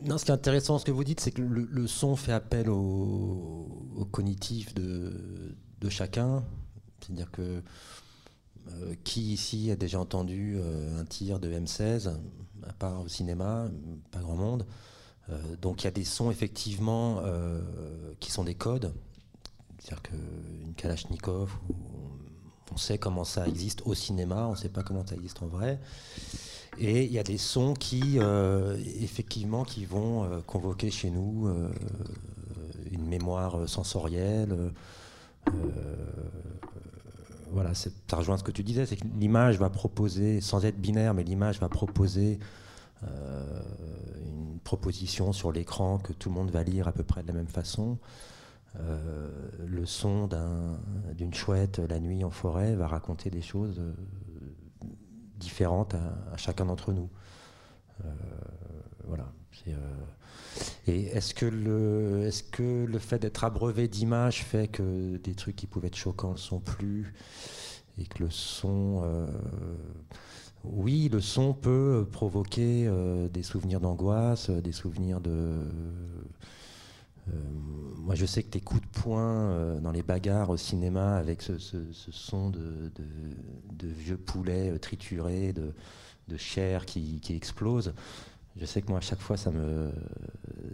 Non, ce qui est intéressant, ce que vous dites, c'est que le, son fait appel au, cognitif de, chacun. C'est-à-dire que qui ici a déjà entendu un tir de M16 À part au cinéma, pas grand monde. Euh, donc il y a des sons effectivement qui sont des codes. C'est-à-dire qu'une Kalachnikov, on sait comment ça existe au cinéma, on ne sait pas comment ça existe en vrai. Et il y a des sons qui, effectivement, qui vont convoquer chez nous une mémoire sensorielle. voilà, ça rejoint ce que tu disais, c'est que l'image va proposer, sans être binaire, mais l'image va proposer une proposition sur l'écran que tout le monde va lire à peu près de la même façon. Euh, le son d'une chouette la nuit en forêt va raconter des choses euh, différentes à, chacun d'entre nous. Euh, voilà. et est-ce que, le, est-ce que le fait d'être abreuvé d'images fait que des trucs qui pouvaient être choquants ne sont plus et que le son oui, le son peut provoquer des souvenirs d'angoisse, des souvenirs de, euh, moi, je sais que tes coups de poing euh, dans les bagarres au cinéma avec ce, son de, vieux poulets euh, triturés, de, chair qui, explose, je sais que moi, à chaque fois, ça me,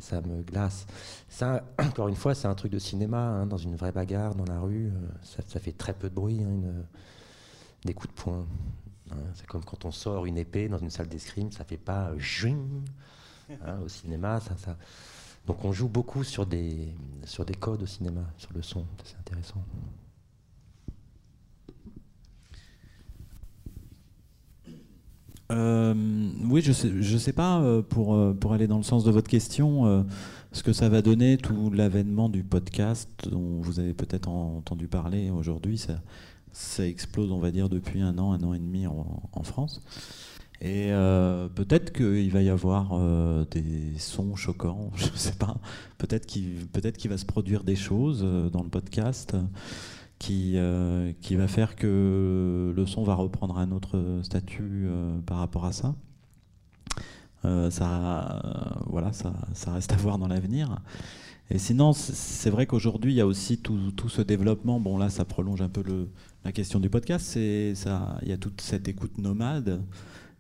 ça me glace. Ça, [clears throat] encore une fois, c'est un truc de cinéma, hein, dans une vraie bagarre, dans la rue. Ça, fait très peu de bruit, hein, des coups de poing. Hein. c'est comme quand on sort une épée dans une salle d'escrime, ça fait pas au cinéma, ça, ça, donc on joue beaucoup sur des, sur des codes au cinéma, sur le son, c'est intéressant. Euh, oui, je sais, je sais pas, euh, pour, euh, pour aller dans le sens de votre question, ce que ça va donner, tout l'avènement du podcast dont vous avez peut-être entendu parler aujourd'hui, ça explose, on va dire, depuis un an, un an et demi en, France. Et euh, peut-être qu'il va y avoir euh, des sons choquants, [laughs] je ne sais pas. Peut-être qu'il va se produire des choses euh, dans le podcast qui, qui va faire que le son va reprendre un autre statut par rapport à ça. ça, voilà, ça, reste à voir dans l'avenir. Et sinon, c'est vrai qu'aujourd'hui, il y a aussi tout, ce développement. Bon, là, ça prolonge un peu le, la question du podcast. Il y a toute cette écoute nomade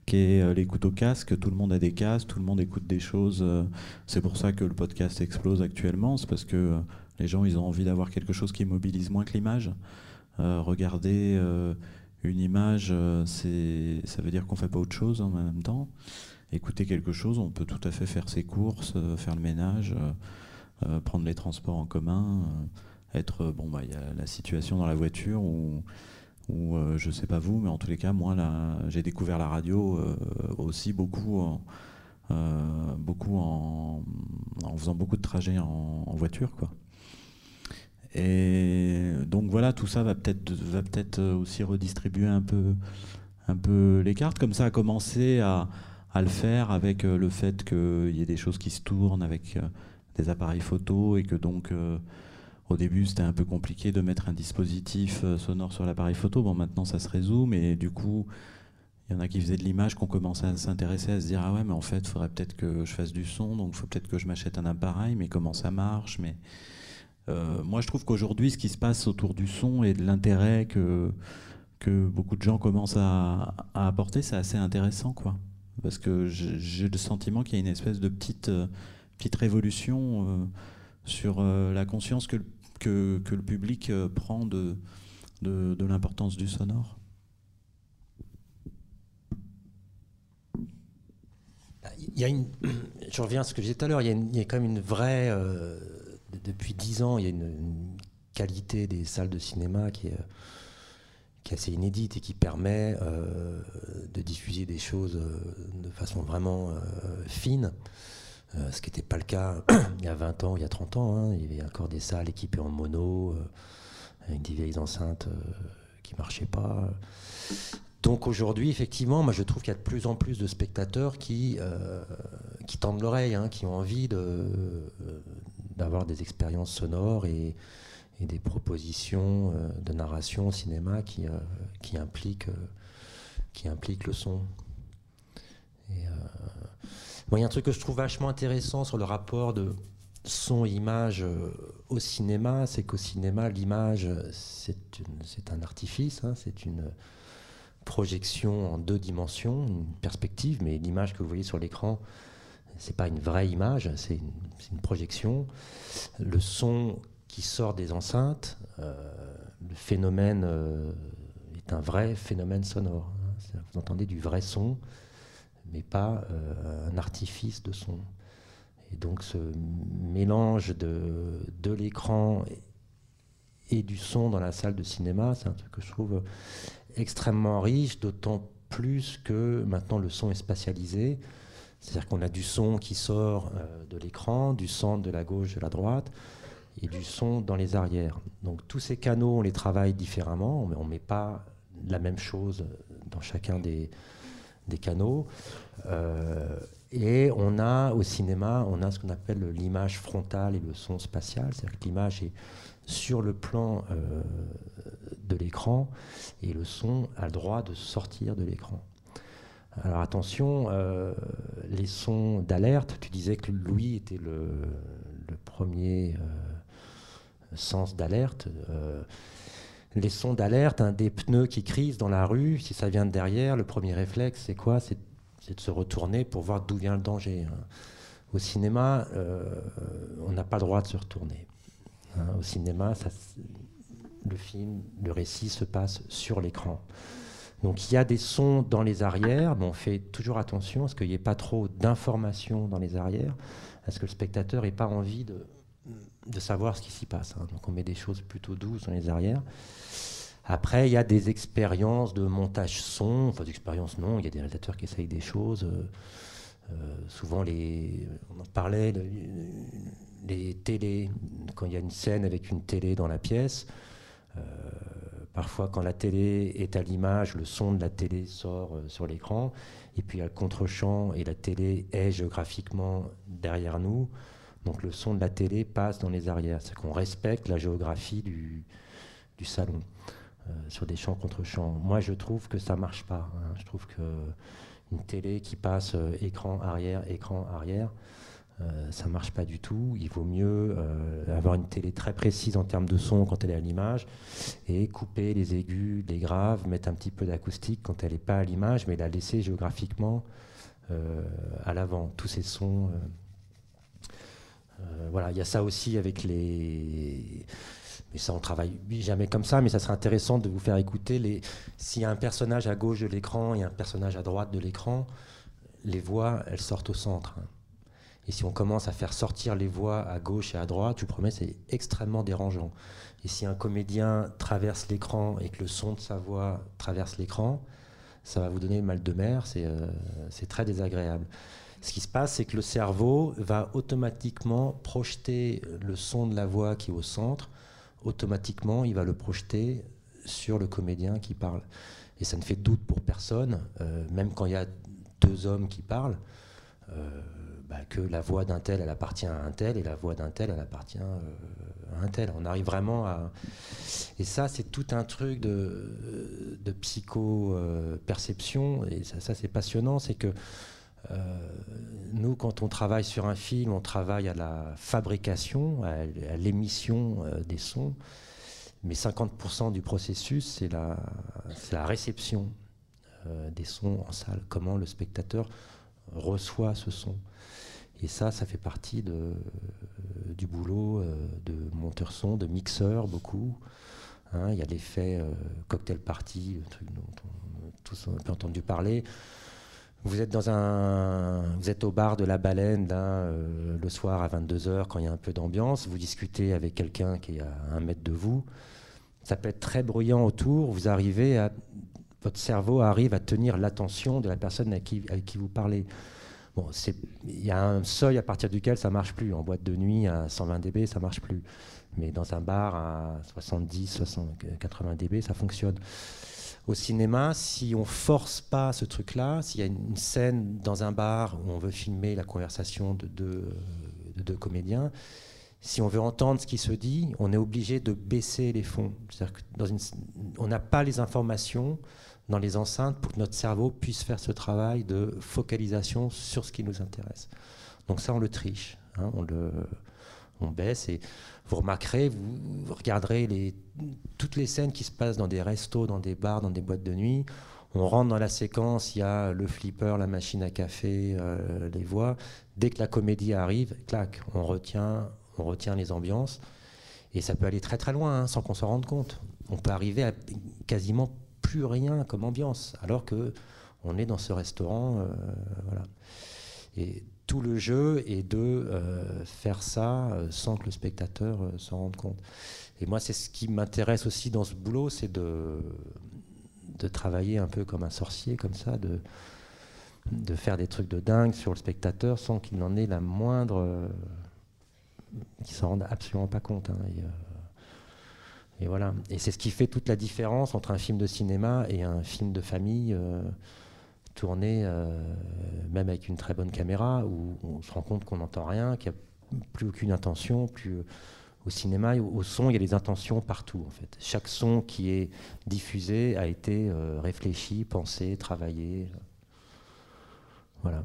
qui est euh, l'écoute au casque. Tout le monde a des casques, tout le monde écoute des choses. Euh, c'est pour ça que le podcast explose actuellement. C'est parce que euh, les gens, ils ont envie d'avoir quelque chose qui mobilise moins que l'image. regarder une image, c'est, ça veut dire qu'on fait pas autre chose en même temps. Écouter quelque chose, on peut tout à fait faire ses courses, faire le ménage, prendre les transports en commun, être bon bah il y a la situation dans la voiture où ou euh, je sais pas vous, mais en tous les cas, moi, j'ai découvert la radio euh, aussi beaucoup, en, euh, beaucoup en, faisant beaucoup de trajets en, voiture, quoi. Et donc voilà, tout ça va peut-être va peut-être aussi redistribuer un peu, un peu les cartes. Comme ça a commencé à, à le faire avec le fait qu'il y ait des choses qui se tournent avec des appareils photo et que donc au début, c'était un peu compliqué de mettre un dispositif euh, sonore sur l'appareil photo. Bon, maintenant, ça se résout, mais du coup, il y en a qui faisaient de l'image, qui ont commencé à s'intéresser, à se dire Ah ouais, mais en fait, il faudrait peut-être que je fasse du son, donc il faut peut-être que je m'achète un appareil, mais comment ça marche? Mais, euh, Moi, je trouve qu'aujourd'hui, ce qui se passe autour du son et de l'intérêt que, que beaucoup de gens commencent à, apporter, c'est assez intéressant, quoi. Parce que j'ai le sentiment qu'il y a une espèce de petite, euh, petite révolution sur la conscience que le public euh, prend de, l'importance du sonore il y a une, je reviens à ce que je disais tout à l'heure, il, y a quand même une vraie, euh, depuis dix ans, il y a une, qualité des salles de cinéma qui est, assez inédite et qui permet euh, de diffuser des choses de façon vraiment fine. Euh, ce qui n'était pas le cas [clears throat] il y a 20 ans, il y a 30 ans. Hein. Il y avait encore des salles équipées en mono, euh, avec des vieilles enceintes euh, qui ne marchaient pas. Donc aujourd'hui, effectivement, moi je trouve qu'il y a de plus en plus de spectateurs qui, qui tendent l'oreille, hein, qui ont envie d'avoir des expériences sonores et, des propositions de narration au cinéma qui, qui, impliquent, qui impliquent le son. Et, il y a un truc que je trouve vachement intéressant sur le rapport de son image euh, au cinéma, c'est qu'au cinéma, l'image, c'est un artifice, hein, c'est une projection en deux dimensions, une perspective, mais l'image que vous voyez sur l'écran, c'est pas une vraie image, c'est une, projection. Le son qui sort des enceintes, euh, le phénomène euh, est un vrai phénomène sonore. Hein. Vous entendez du vrai son mais pas un artifice de son. Et donc ce mélange de, de l'écran et du son dans la salle de cinéma, c'est un truc que je trouve extrêmement riche, d'autant plus que maintenant le son est spatialisé. C'est-à-dire qu'on a du son qui sort euh, de l'écran, du centre, de la gauche, de la droite, et du son dans les arrières. Donc tous ces canaux, on les travaille différemment, mais on ne met pas la même chose dans chacun des, des canaux. Euh, et on a au cinéma, on a ce qu'on appelle l'image frontale et le son spatial, c'est-à-dire que l'image est sur le plan euh, de l'écran et le son a le droit de sortir de l'écran. Alors attention, euh, les sons d'alerte, tu disais que Louis était le, premier sens d'alerte. Les sons d'alerte, des pneus qui crisent dans la rue, si ça vient de derrière, le premier réflexe, c'est quoi? C'est, de se retourner pour voir d'où vient le danger. Hein. Au cinéma, on n'a pas le droit de se retourner. Hein, au cinéma, le film, le récit se passe sur l'écran. Donc il y a des sons dans les arrières, mais on fait toujours attention à ce qu'il n'y ait pas trop d'informations dans les arrières, à ce que le spectateur n'ait pas envie de, de, savoir ce qui s'y passe. Hein. Donc on met des choses plutôt douces dans les arrières. Après, il y a des expériences de montage son, enfin d'expériences non, il y a des réalisateurs qui essayent des choses. Euh, euh, souvent, les, on en parlait, les télés, quand il y a une scène avec une télé dans la pièce, euh, parfois quand la télé est à l'image, le son de la télé sort sur l'écran, et puis le contre-champ et la télé est géographiquement derrière nous, donc le son de la télé passe dans les arrières, c'est qu'on respecte la géographie du, salon. Euh, sur des champs contre champs. Moi, je trouve que ça marche pas. Hein. Je trouve que une télé qui passe écran arrière, écran arrière, euh, ça marche pas du tout. Il vaut mieux euh, avoir une télé très précise en termes de son quand elle est à l'image et couper les aigus, les graves, mettre un petit peu d'acoustique quand elle n'est pas à l'image, mais la laisser géographiquement euh, à l'avant. Tous ces sons. Voilà, il y a ça aussi avec les. Mais ça, on travaille jamais comme ça, mais ça serait intéressant de vous faire écouter les. S'il y a un personnage à gauche de l'écran et un personnage à droite de l'écran, les voix, elles sortent au centre. Hein. Et si on commence à faire sortir les voix à gauche et à droite, je vous promets, c'est extrêmement dérangeant. Et si un comédien traverse l'écran et que le son de sa voix traverse l'écran, ça va vous donner mal de mer, euh, c'est très désagréable. Ce qui se passe, c'est que le cerveau va automatiquement projeter le son de la voix qui est au centre, automatiquement, il va le projeter sur le comédien qui parle. Et ça ne fait doute pour personne, euh, même quand il y a deux hommes qui parlent. Euh, bah, que la voix d'un tel, elle appartient à un tel, et la voix d'un tel, elle appartient euh, On arrive vraiment à... Et ça, c'est tout un truc de, psycho-perception, et ça, c'est passionnant, c'est que euh, nous, quand on travaille sur un film, on travaille à la fabrication, à, l'émission euh, des sons, mais 50% du processus, c'est la, la, réception des sons en salle, comment le spectateur reçoit ce son. Et ça, ça fait partie euh, du boulot euh, de monteur son, de mixeur beaucoup. Hein. il y a l'effet euh, cocktail party, le truc dont on a tous un peu entendu parler. Vous êtes, dans un, vous êtes au bar de la baleine le soir à 22h quand il y a un peu d'ambiance. Vous discutez avec quelqu'un qui est à un mètre de vous. Ça peut être très bruyant autour. Vous arrivez à, votre cerveau arrive à tenir l'attention de la personne qui, avec qui vous parlez. Bon, il y a un seuil à partir duquel ça marche plus. En boîte de nuit à 120 dB, ça marche plus. Mais dans un bar à 70, 60, 80 dB, ça fonctionne. Au cinéma, si on force pas ce truc-là, s'il y a une scène dans un bar où on veut filmer la conversation de deux, de deux comédiens, si on veut entendre ce qui se dit, on est obligé de baisser les fonds. C'est-à-dire qu'on n'a pas les informations dans les enceintes pour que notre cerveau puisse faire ce travail de focalisation sur ce qui nous intéresse. Donc ça, on le triche, hein, on le baisse et vous remarquerez, vous, regarderez toutes les scènes qui se passent dans des restos, dans des bars, dans des boîtes de nuit. On rentre dans la séquence, il y a le flipper, la machine à café, euh, les voix. Dès que la comédie arrive, clac, on retient, on retient les ambiances. Et ça peut aller très très loin hein, sans qu'on s'en rende compte. On peut arriver à quasiment plus rien comme ambiance, alors que On est dans ce restaurant, voilà. Et tout le jeu est de faire ça sans que le spectateur s'en rende compte. Et moi, c'est ce qui m'intéresse aussi dans ce boulot, c'est de, travailler un peu comme un sorcier, comme ça, de, faire des trucs de dingue sur le spectateur sans qu'il n'en ait la moindre. Euh, qu'il s'en rende absolument pas compte. Hein, euh, et, voilà. Et c'est ce qui fait toute la différence entre un film de cinéma et un film de famille euh, tourné, même avec une très bonne caméra, où on se rend compte qu'on n'entend rien, qu'il n'y a plus aucune intention, plus au cinéma, au, son, il y a des intentions partout en fait. Chaque son qui est diffusé a été réfléchi, pensé, travaillé. Voilà.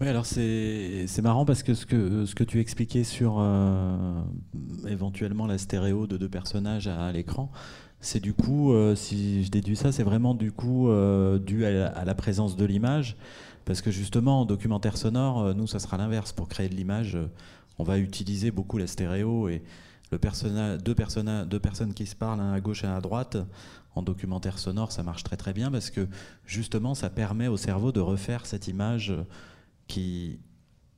Oui, alors c'est marrant parce que ce, que ce que tu expliquais sur euh, éventuellement la stéréo de deux personnages à, l'écran, c'est du coup, euh, si je déduis ça, c'est vraiment du coup euh, dû à la, présence de l'image. Parce que justement, en documentaire sonore, nous, ça sera l'inverse. Pour créer de l'image, on va utiliser beaucoup la stéréo et le deux, deux personnes qui se parlent, un à gauche et un à droite, en documentaire sonore, ça marche très très bien parce que justement, ça permet au cerveau de refaire cette image qui,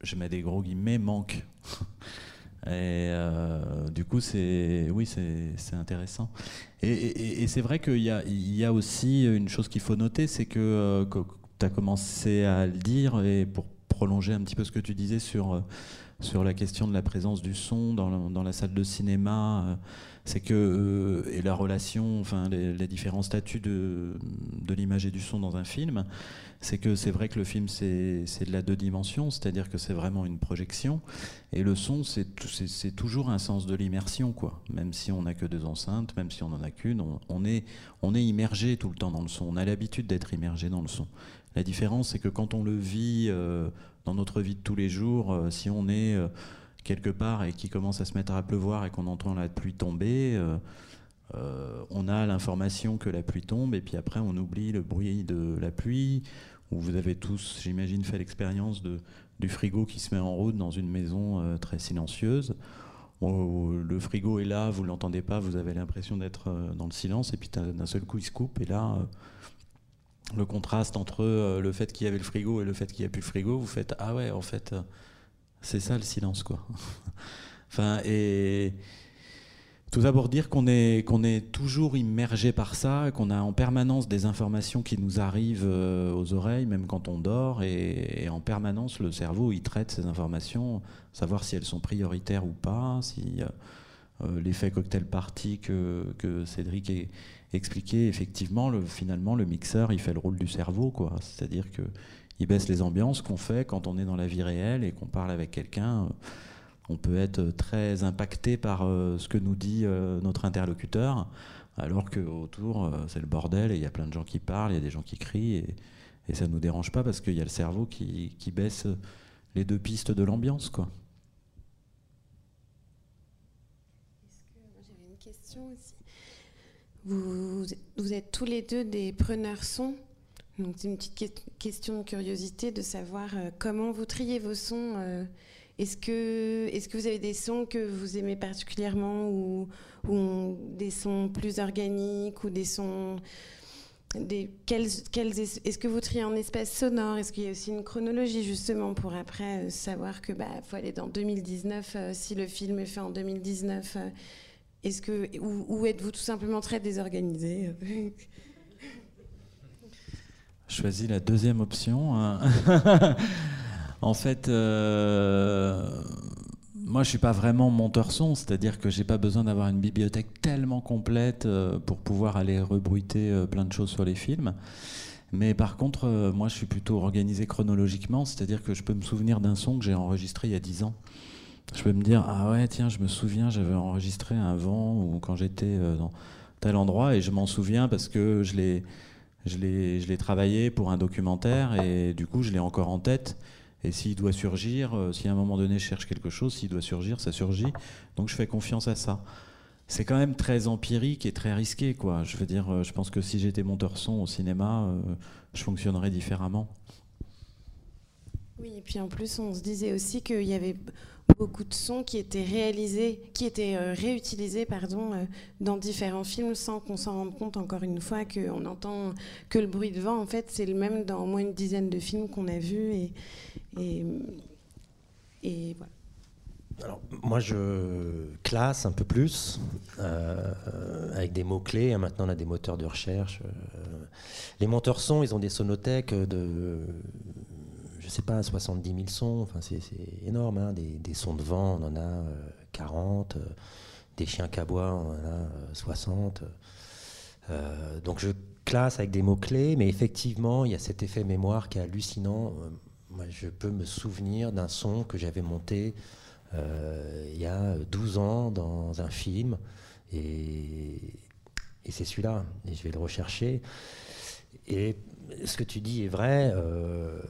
je mets des gros guillemets, manque. [laughs] Et euh, du coup, c'est oui, c'est intéressant. Et, c'est vrai qu'il y, y, a aussi une chose qu'il faut noter, c'est que, euh, tu as commencé à le dire, et pour prolonger un petit peu ce que tu disais sur, euh, sur la question de la présence du son dans dans la salle de cinéma, c'est que et la relation, enfin les, différents statuts de, de l'image et du son dans un film, c'est que c'est vrai que le film c'est de la deux dimensions, c'est-à-dire que c'est vraiment une projection, et le son c'est toujours un sens de l'immersion quoi. Même si on n'a que deux enceintes, même si on n'en a qu'une, on, est on est immergé tout le temps dans le son. On a l'habitude d'être immergé dans le son. La différence c'est que quand on le vit euh, dans notre vie de tous les jours, euh, si on est quelque part et qui commence à se mettre à pleuvoir et qu'on entend la pluie tomber, euh, euh, on a l'information que la pluie tombe et puis après on oublie le bruit de la pluie. Ou vous avez tous, j'imagine, fait l'expérience du frigo qui se met en route dans une maison euh, très silencieuse. le frigo est là, vous l'entendez pas, vous avez l'impression d'être dans le silence et puis d'un seul coup il se coupe et là le contraste entre le fait qu'il y avait le frigo et le fait qu'il n'y a plus le frigo, vous faites ah ouais en fait c'est ça le silence, quoi. [laughs] enfin, et tout pour dire qu'on est, qu'on est toujours immergé par ça, qu'on a en permanence des informations qui nous arrivent euh, aux oreilles, même quand on dort, et, en permanence le cerveau il traite ces informations, savoir si elles sont prioritaires ou pas, si euh, euh, l'effet cocktail party que, que Cédric a expliqué, effectivement, le, finalement le mixeur il fait le rôle du cerveau. C'est-à-dire que il baisse les ambiances qu'on fait quand on est dans la vie réelle et qu'on parle avec quelqu'un. On peut être très impacté par euh, ce que nous dit euh, notre interlocuteur, alors que autour euh, c'est le bordel et il y a plein de gens qui parlent, il y a des gens qui crient et, ça ne nous dérange pas parce qu'il y a le cerveau qui, baisse les deux pistes de l'ambiance, quoi. J'avais une question aussi. Vous, êtes tous les deux des preneurs son donc c'est une petite question de curiosité de savoir comment vous triez vos sons. Euh, est-ce que, est que vous avez des sons que vous aimez particulièrement ou, des sons plus organiques ou des sons... Des, est-ce que vous triez en espace sonore Est-ce qu'il y a aussi une chronologie justement pour après euh, savoir que bah faut aller dans 2019 si le film est fait en 2019 Est-ce que ou êtes-vous tout simplement très désorganisé? [laughs] Choisi la deuxième option. [laughs] En fait, euh, moi, je suis pas vraiment monteur son, c'est-à-dire que j'ai pas besoin d'avoir une bibliothèque tellement complète euh, pour pouvoir aller rebruiter euh, plein de choses sur les films. Mais par contre, moi, je suis plutôt organisé chronologiquement, c'est-à-dire que je peux me souvenir d'un son que j'ai enregistré il y a 10 ans. Je peux me dire, ah ouais, tiens, je me souviens, j'avais enregistré un vent ou quand j'étais dans tel endroit et je m'en souviens parce que je l'ai je l'ai travaillé pour un documentaire et du coup, je l'ai encore en tête. Et s'il doit surgir, euh, si à un moment donné je cherche quelque chose, s'il doit surgir, ça surgit. Donc je fais confiance à ça. C'est quand même très empirique et très risqué, quoi. Je veux dire, euh, je pense que si j'étais monteur son au cinéma, euh, je fonctionnerais différemment. Oui, et puis en plus, on se disait aussi qu'il y avait beaucoup de sons qui étaient réalisés, qui étaient euh, réutilisés pardon, euh, dans différents films sans qu'on s'en rende compte encore une fois qu'on entend que le bruit de vent, en fait, c'est le même dans au moins une dizaine de films qu'on a vus. Et, et, voilà. Alors, moi, je classe un peu plus euh, avec des mots-clés. Maintenant, on a des moteurs de recherche. Les monteurs son, ils ont des sonothèques de, je sais pas, 70 000 sons. Enfin, c'est énorme. Hein. Des, sons de vent, on en a 40. Euh, des chiens cabois, on en a 60. donc, je classe avec des mots-clés. Mais effectivement, il y a cet effet mémoire qui est hallucinant. Moi, je peux me souvenir d'un son que j'avais monté euh, il y a 12 ans dans un film. Et, c'est celui-là. Et je vais le rechercher. Et ce que tu dis est vrai. Euh,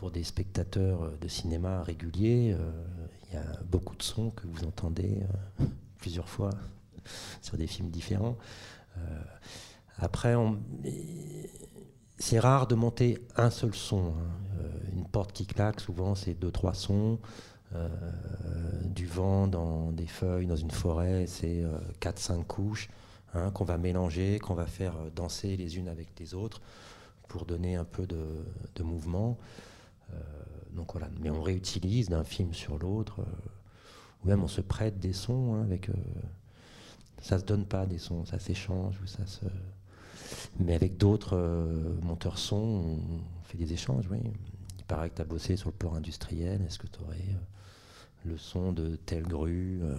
pour des spectateurs de cinéma réguliers, euh, il y a beaucoup de sons que vous entendez [laughs] plusieurs fois [laughs] sur des films différents. après, c'est rare de monter un seul son. Hein. une porte qui claque, souvent, c'est deux, trois sons. Euh, du vent dans des feuilles, dans une forêt, c'est 4-5 euh, couches hein, qu'on va mélanger, qu'on va faire euh, danser les unes avec les autres pour donner un peu de, mouvement. Donc voilà, mais on réutilise d'un film sur l'autre, ou même on se prête des sons hein, avec. ça se donne pas des sons, ça s'échange ou ça se. Mais avec d'autres monteurs son, on fait des échanges, oui. Il paraît que tu as bossé sur le port industriel. Est-ce que tu aurais le son de telle grue euh,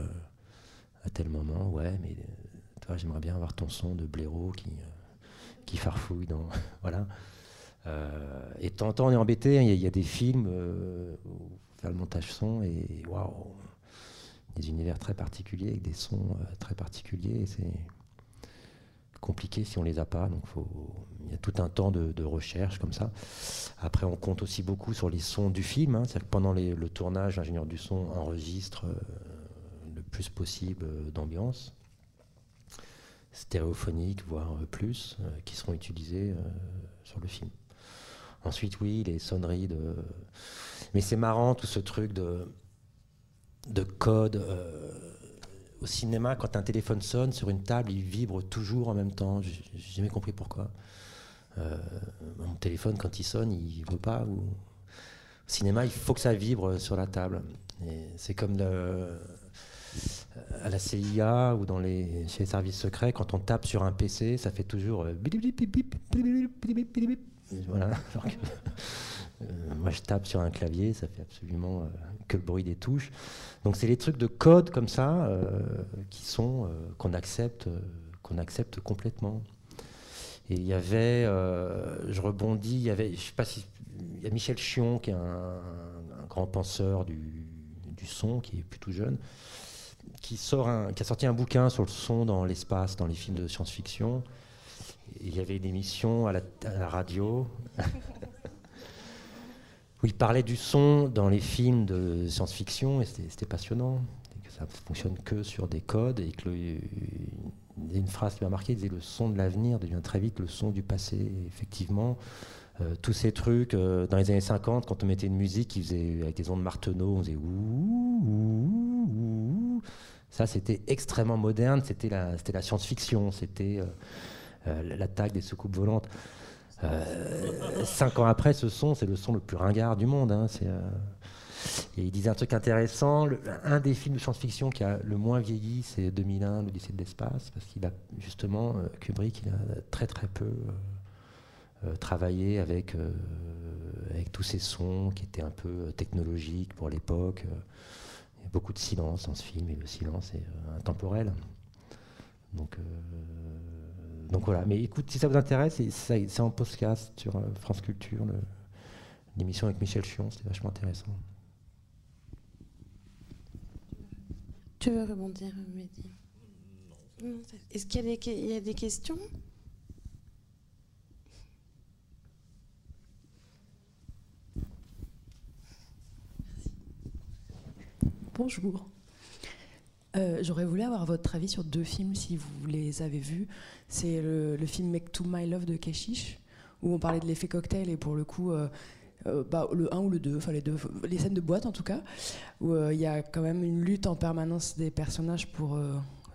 à tel moment, ouais, mais euh, toi, j'aimerais bien avoir ton son de blaireau qui, euh, qui farfouille dans. [laughs] voilà. Et temps en temps, on est embêté, hein, il y, a des films où faire le montage son et waouh, des univers très particuliers avec des sons très particuliers. C'est compliqué si on les a pas. Donc il y a tout un temps de, recherche comme ça. Après, on compte aussi beaucoup sur les sons du film. Hein. C'est-à-dire que pendant le tournage, l'ingénieur du son enregistre euh, le plus possible euh, d'ambiance stéréophoniques, voire euh, plus, qui seront utilisées sur le film. Ensuite, oui, les sonneries de. Mais c'est marrant tout ce truc de, de code au cinéma, quand un téléphone sonne sur une table, il vibre toujours en même temps. J'ai jamais compris pourquoi. Euh, mon téléphone, quand il sonne, il veut pas. Au cinéma, il faut que ça vibre sur la table. C'est comme à la CIA ou dans les, chez les services secrets, quand on tape sur un PC, ça fait toujours voilà. [laughs] moi, je tape sur un clavier, ça fait absolument que le bruit des touches. Donc c'est les trucs de code comme ça euh, qui sont euh, qu'on accepte, euh, qu'on accepte complètement. Et il y avait, je rebondis, il y avait, je sais pas il y a Michel Chion qui est un, grand penseur du, du, son, qui est plutôt jeune, qui sort un, qui a sorti un bouquin sur le son dans l'espace, dans les films de science-fiction. Il y avait une émission à la, radio. [laughs] où il parlait du son dans les films de science-fiction, et c'était passionnant, et que ça ne fonctionne que sur des codes, et que une phrase qui m'a marqué, il disait le son de l'avenir devient très vite le son du passé. effectivement, euh, tous ces trucs, euh, dans les années 50, quand on mettait une musique qui faisait, avec des ondes Marteneau, on faisait ouh, ouh, ouh. Ça, c'était extrêmement moderne, c'était la, la science-fiction, c'était euh, l'attaque des soucoupes volantes. Euh, cinq ans après, ce son, c'est le son le plus ringard du monde. Hein, euh, il disait un truc intéressant. un des films de science-fiction qui a le moins vieilli, c'est 2001, l'Odyssée de l'espace, parce qu'il a justement, euh, Kubrick, il a très très peu travaillé avec, avec tous ces sons qui étaient un peu technologiques pour l'époque. Il y a beaucoup de silence dans ce film, et le silence est intemporel. Donc donc voilà, mais écoute, si ça vous intéresse, c'est en podcast sur euh, France Culture, l'émission avec Michel Chion, c'était vachement intéressant. Tu veux rebondir, Mehdi? Est-ce qu'il y, a des questions? Bonjour. Euh, j'aurais voulu avoir votre avis sur deux films, si vous les avez vus. C'est le, film Make to My Love de Keshish, où on parlait de l'effet cocktail, et pour le coup, euh, bah, le 1 ou le 2, enfin les deux, les scènes de boîte en tout cas, où il y a quand même une lutte en permanence des personnages pour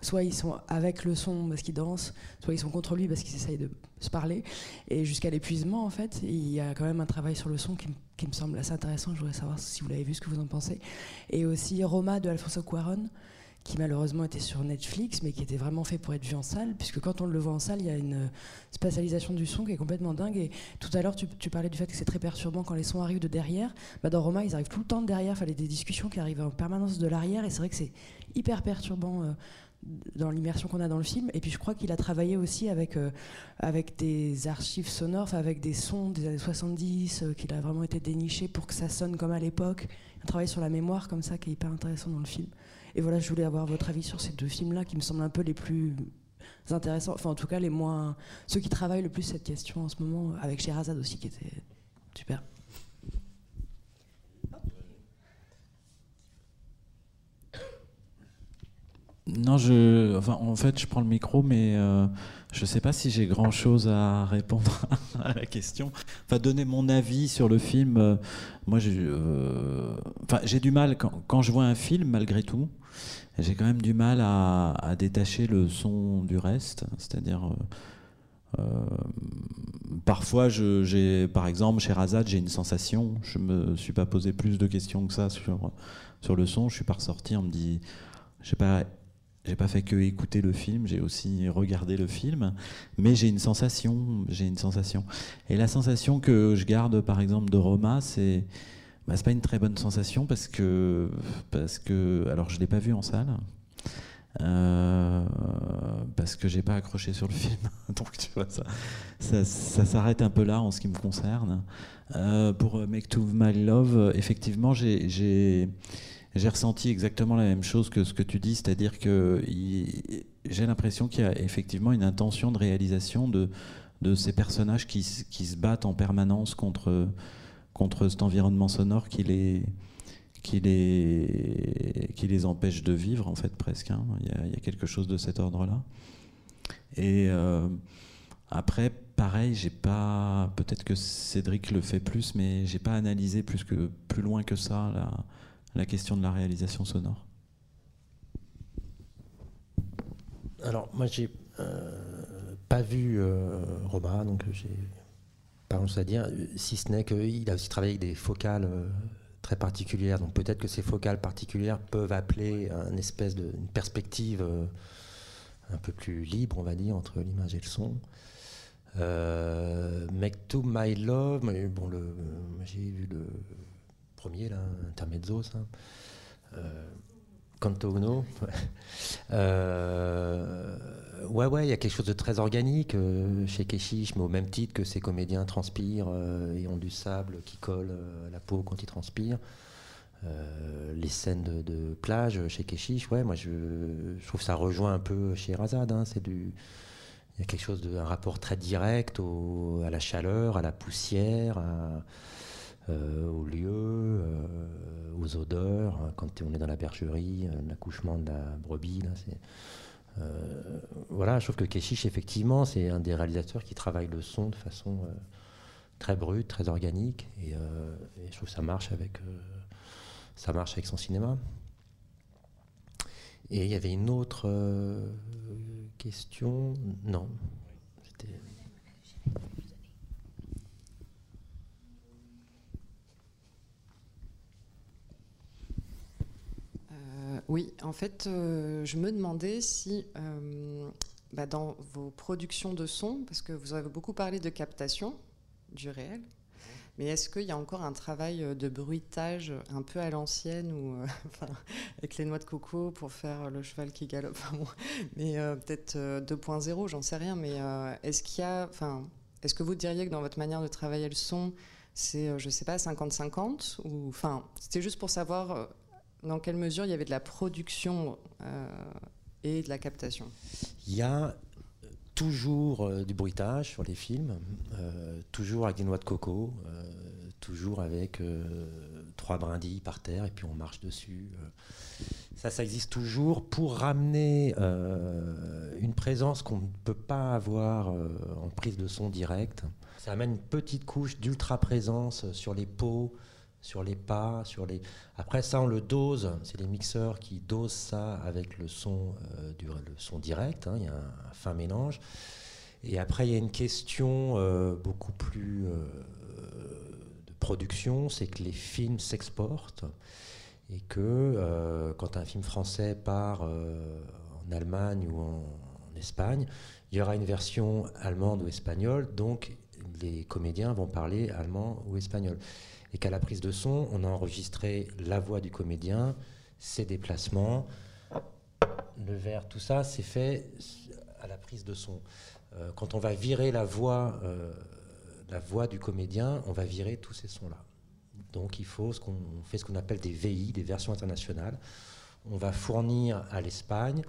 soit ils sont avec le son parce qu'ils dansent, soit ils sont contre lui parce qu'ils essayent de se parler, et jusqu'à l'épuisement en fait. Il y a quand même un travail sur le son qui, me semble assez intéressant. Je voudrais savoir si vous l'avez vu, ce que vous en pensez. Et aussi Roma de Alfonso Cuaron, qui malheureusement était sur Netflix, mais qui était vraiment fait pour être vu en salle, puisque quand on le voit en salle, il y a une spatialisation du son qui est complètement dingue. Et tout à l'heure, tu, parlais du fait que c'est très perturbant quand les sons arrivent de derrière. Bah dans Roma, ils arrivent tout le temps de derrière. Il fallait des discussions qui arrivent en permanence de l'arrière, et c'est vrai que c'est hyper perturbant. Euh, dans l'immersion qu'on a dans le film. Et puis je crois qu'il a travaillé aussi avec, euh, avec des archives sonores, avec des sons des années 70, euh, qu'il a vraiment été déniché pour que ça sonne comme à l'époque. Un travail sur la mémoire comme ça qui est hyper intéressant dans le film. Et voilà, je voulais avoir votre avis sur ces deux films-là qui me semblent un peu les plus intéressants, enfin en tout cas les moins... ceux qui travaillent le plus cette question en ce moment, avec Sherazade aussi qui était super. Non, je, en fait, je prends le micro, mais euh, je ne sais pas si j'ai grand-chose à répondre [laughs] à la question. Enfin, donner mon avis sur le film. Euh, moi, euh, j'ai du mal quand, je vois un film, malgré tout. J'ai quand même du mal à, détacher le son du reste. C'est-à-dire, parfois, j'ai, par exemple, chez Razad, j'ai une sensation. Je me suis pas posé plus de questions que ça sur sur le son. Je suis pas ressorti. On me dit, je sais pas j'ai pas fait que écouter le film, j'ai aussi regardé le film, mais j'ai une sensation, j'ai une sensation. Et la sensation que je garde, par exemple, de Roma, c'est bah, c'est pas une très bonne sensation parce que parce que alors je l'ai pas vu en salle. Euh, parce que j'ai pas accroché sur le film, [laughs] donc tu vois ça, ça, s'arrête un peu là en ce qui me concerne. Euh, pour Make to My Love, effectivement, j'ai j'ai ressenti exactement la même chose que ce que tu dis, c'est-à-dire que j'ai l'impression qu'il y a effectivement une intention de réalisation de, ces personnages qui, se battent en permanence contre, contre cet environnement sonore qui les, qui les, empêche de vivre, en fait, presque. Hein. Il, y a, il, y a, quelque chose de cet ordre-là. Et euh, après, pareil, j'ai pas. Peut-être que Cédric le fait plus, mais j'ai pas analysé plus, que, plus loin que ça là la question de la réalisation sonore Alors, moi, j'ai euh, pas vu euh, donc j'ai pas grand-chose à dire, si ce n'est qu'il a aussi travaillé avec des focales euh, très particulières. Donc peut-être que ces focales particulières peuvent appeler une espèce de une perspective un peu plus libre, on va dire, entre l'image et le son. Make to My Love, bon, j'ai vu le premier, là, Intermezzo, ça. Euh, Canto Uno. [laughs] euh, ouais, ouais, il y a quelque chose de très organique euh, chez Keshish, mais au même titre que ces comédiens transpirent et ont du sable qui colle à la peau quand ils transpirent. les scènes de, plage chez Keshish, ouais, moi je, trouve ça rejoint un peu chez Razad. Hein, il y a quelque chose de, un rapport très direct à la chaleur, à la poussière, à, euh, aux lieux, euh, aux odeurs. Hein, quand on est dans la bergerie, euh, l'accouchement de la brebis, c'est. voilà, je trouve que Keshish, effectivement, c'est un des réalisateurs qui travaille le son de façon très brute, très organique, et, je trouve que ça marche avec, ça marche avec son cinéma. Et il y avait une autre question, non. Oui, en fait, euh, je me demandais si euh, bah, dans vos productions de son, parce que vous avez beaucoup parlé de captation du réel, mais est-ce qu'il y a encore un travail euh, de bruitage un peu à l'ancienne ou [laughs] avec les noix de coco pour faire le cheval qui galope? Mais peut-être 2.0, j'en sais rien. Mais est-ce qu'il y a, est-ce que vous diriez que dans votre manière de travailler le son, c'est, je sais pas, 50-50 ou enfin, c'était juste pour savoir dans quelle mesure il y avait de la production euh, et de la captation? Il y a toujours euh, du bruitage sur les films, euh, toujours avec des noix de coco, toujours avec trois brindilles par terre et puis on marche dessus. Ça, ça existe toujours pour ramener une présence qu'on ne peut pas avoir en prise de son direct. Ça amène une petite couche d'ultra-présence sur les pots, sur les pas, sur les. Après ça, on le dose. C'est les mixeurs qui dosent ça avec le son, euh, du, son direct. hein. Il y a un, fin mélange. Et après, il y a une question euh, beaucoup plus euh, de production, c'est que les films s'exportent et que quand un film français part en Allemagne ou en Espagne, il y aura une version allemande ou espagnole, donc les comédiens vont parler allemand ou espagnol. Et qu'à la prise de son, on a enregistré la voix du comédien, ses déplacements, le verre, tout ça, c'est fait à la prise de son. Euh, quand on va virer la voix, euh, la voix du comédien, on va virer tous ces sons-là. Donc il faut ce qu'on on fait ce qu'on appelle des VI, des versions internationales. On va fournir à l'Espagne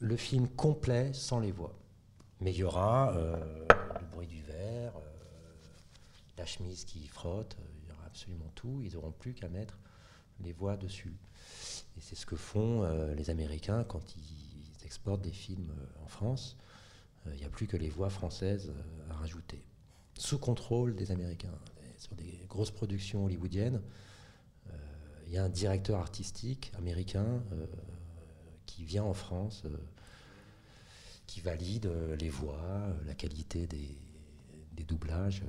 le film complet sans les voix. Mais il y aura euh, le bruit du verre, euh, la chemise qui frotte, absolument tout. Ils n'auront plus qu'à mettre les voix dessus. Et c'est ce que font euh, les Américains quand ils exportent des films euh, en France. Euh, Il n'y a plus que les voix françaises à rajouter. Sous contrôle des Américains. Sur des grosses productions hollywoodiennes, il y a un directeur artistique américain qui vient en France, qui valide les voix, la qualité des doublages.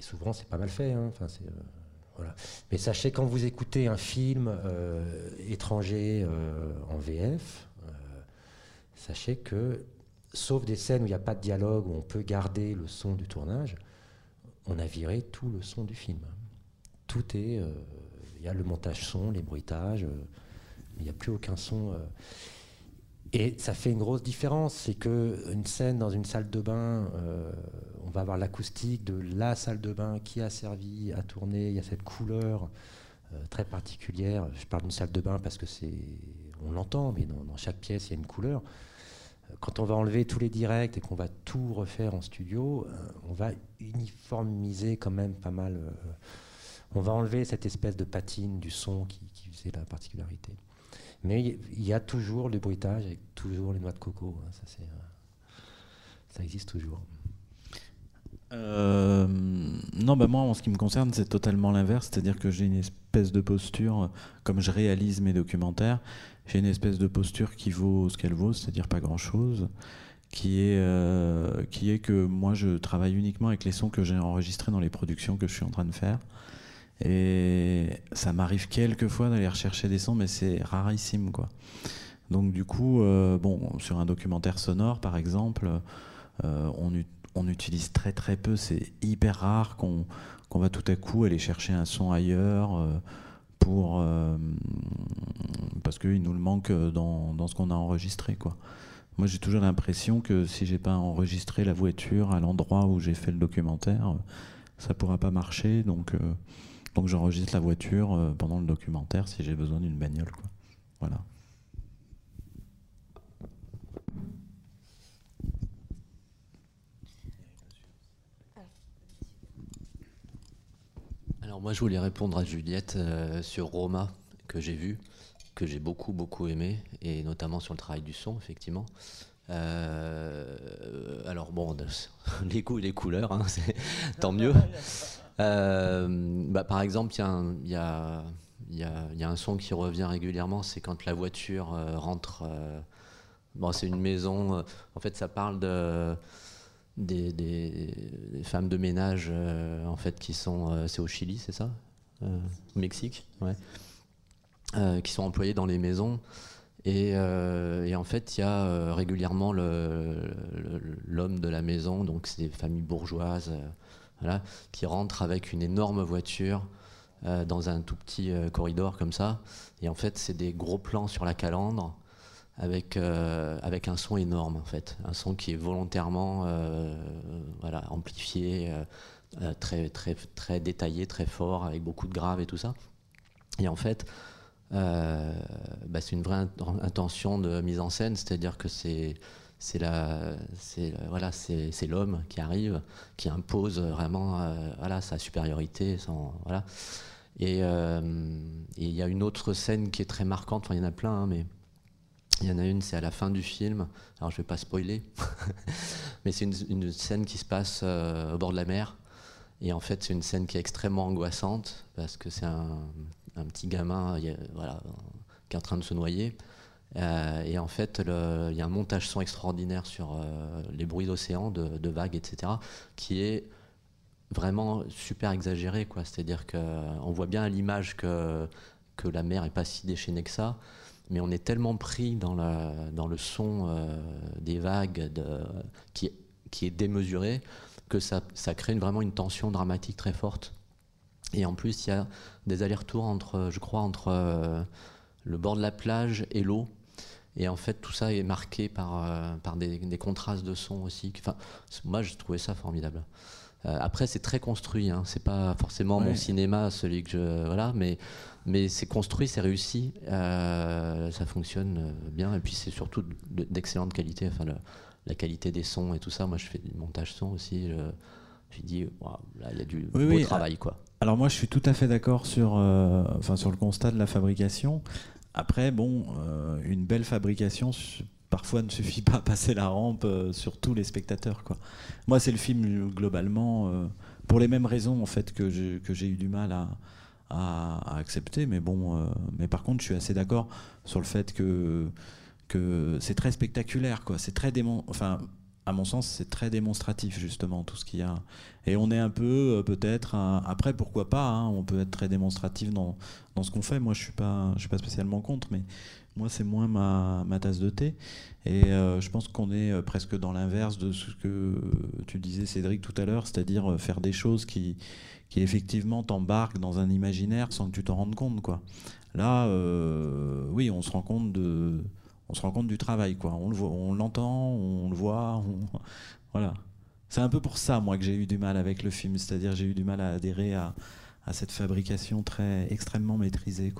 Et souvent, c'est pas mal fait. hein. Euh. Mais sachez, quand vous écoutez un film euh, étranger euh, en VF, sachez que, sauf des scènes où il n'y a pas de dialogue, où on peut garder le son du tournage, on a viré tout le son du film. Tout est. Il y a le montage son, les bruitages, il n'y a plus aucun son. Et ça fait une grosse différence, c'est que une scène dans une salle de bain, euh, on va avoir l'acoustique de la salle de bain qui a servi à tourner. Il y a cette couleur euh, très particulière. Je parle d'une salle de bain parce que c'est, on l'entend, mais dans, chaque pièce il y a une couleur. Quand on va enlever tous les directs et qu'on va tout refaire en studio, euh, on va uniformiser quand même pas mal. on va enlever cette espèce de patine du son qui faisait la particularité. Mais il y a toujours le bruitage avec toujours les noix de coco. hein, euh, ça existe toujours. Euh, non, bah moi, en ce qui me concerne, c'est totalement l'inverse. C'est-à-dire que j'ai une espèce de posture, euh, comme je réalise mes documentaires, j'ai une espèce de posture qui vaut ce qu'elle vaut, c'est-à-dire pas grand-chose, qui est, qui est que moi, je travaille uniquement avec les sons que j'ai enregistrés dans les productions que je suis en train de faire. Et ça m'arrive quelquefois d'aller rechercher des sons, mais c'est rarissime, quoi. Donc du coup, euh, bon, sur un documentaire sonore, par exemple, euh, on, ut- on utilise très très peu. C'est hyper rare qu'on va tout à coup aller chercher un son ailleurs euh, pour parce qu'il nous le manque dans, dans ce qu'on a enregistré, quoi. Moi, j'ai toujours l'impression que si j'ai pas enregistré la voiture à l'endroit où j'ai fait le documentaire, ça pourra pas marcher. Donc, donc j'enregistre la voiture euh, pendant le documentaire si j'ai besoin d'une bagnole, quoi. Voilà. Alors moi je voulais répondre à Juliette euh, sur Roma que j'ai vu, que j'ai beaucoup beaucoup aimé, et notamment sur le travail du son effectivement. Euh, alors bon, [laughs] les goûts et les couleurs, hein, c'est tant mieux. [laughs] Euh, bah, par exemple, il y, a un- son qui revient régulièrement, c'est quand la voiture euh, rentre. euh, bon, c'est une maison. en fait, ça parle de des, femmes de ménage en fait qui sont c'est au Chili c'est ça au Mexique ouais qui sont employées dans les maisons et, en fait il y a régulièrement l'homme de la maison donc c'est des familles bourgeoises qui rentrent avec une énorme voiture euh, dans un tout petit euh, corridor comme ça et en fait c'est des gros plans sur la calandre avec, euh, avec un son énorme en fait, un son qui est volontairement voilà, amplifié, très, très, très détaillé, très fort, avec beaucoup de graves et tout ça. Et en fait, bah, c'est une vraie int- intention de mise en scène, c'est-à-dire que c'est c'est la c'est voilà c'est l'homme qui arrive qui impose vraiment euh, voilà sa supériorité son voilà Et il y a une autre scène qui est très marquante, enfin il y en a plein, hein, mais il y en a une, c'est à la fin du film. Alors je vais pas spoiler, [laughs] mais c'est une, scène qui se passe au bord de la mer. Et en fait, c'est une scène qui est extrêmement angoissante parce que c'est un, un, petit gamin voilà, qui est en train de se noyer. Euh, et en fait, il y a un montage son extraordinaire sur euh, les bruits d'océan, de, vagues, etc., qui est vraiment super exagéré. C'est-à-dire qu'on voit bien à l'image que, la mer n'est pas si déchaînée que ça, mais on est tellement pris dans, le son euh, des vagues qui, est démesuré que ça, ça crée vraiment une tension dramatique très forte. Et en plus, il y a des allers-retours entre, je crois, entre le bord de la plage et l'eau. Et en fait, tout ça est marqué par, euh, par des, contrastes de son aussi. Enfin, moi, j'ai trouvé ça formidable. Euh, après, c'est très construit. Hein. C'est pas forcément mon cinéma, celui que je voilà, mais mais c'est construit, c'est réussi. Euh, ça fonctionne bien. Et puis c'est surtout d'excellente qualité. Enfin, la qualité des sons et tout ça. Moi, je fais du montage son aussi. Je, dis, là, il y a du beau travail, quoi. Alors moi, je suis tout à fait d'accord sur, enfin, sur le constat de la fabrication. Après, bon, euh, une belle fabrication parfois ne suffit pas à passer la rampe euh, sur tous les spectateurs. Quoi. Moi, c'est le film globalement, euh, pour les mêmes raisons en fait que j'ai eu du mal à, à, accepter. Mais bon, mais par contre, je suis assez d'accord sur le fait que que c'est très spectaculaire. C'est très démon... enfin, à mon sens, c'est très démonstratif justement tout ce qu'il y a. Et on est un peu euh, peut-être après pourquoi pas. Hein, on peut être très démonstratif dans, dans ce qu'on fait. Moi, je suis suis pas spécialement contre, mais moi c'est moins ma, ma, tasse de thé. Et euh, je pense qu'on est euh, presque dans l'inverse de ce que tu disais Cédric tout à l'heure, c'est-à-dire faire des choses qui qui effectivement t'embarquent dans un imaginaire sans que tu t'en rendes compte quoi. Là, oui, on se rend compte de on se rend compte du travail, quoi. On le voit, on l'entend, on le voit, [laughs] voilà. C'est un peu pour ça, moi, que j'ai eu du mal avec le film, c'est-à-dire j'ai eu du mal à adhérer à, cette fabrication très extrêmement maîtrisée.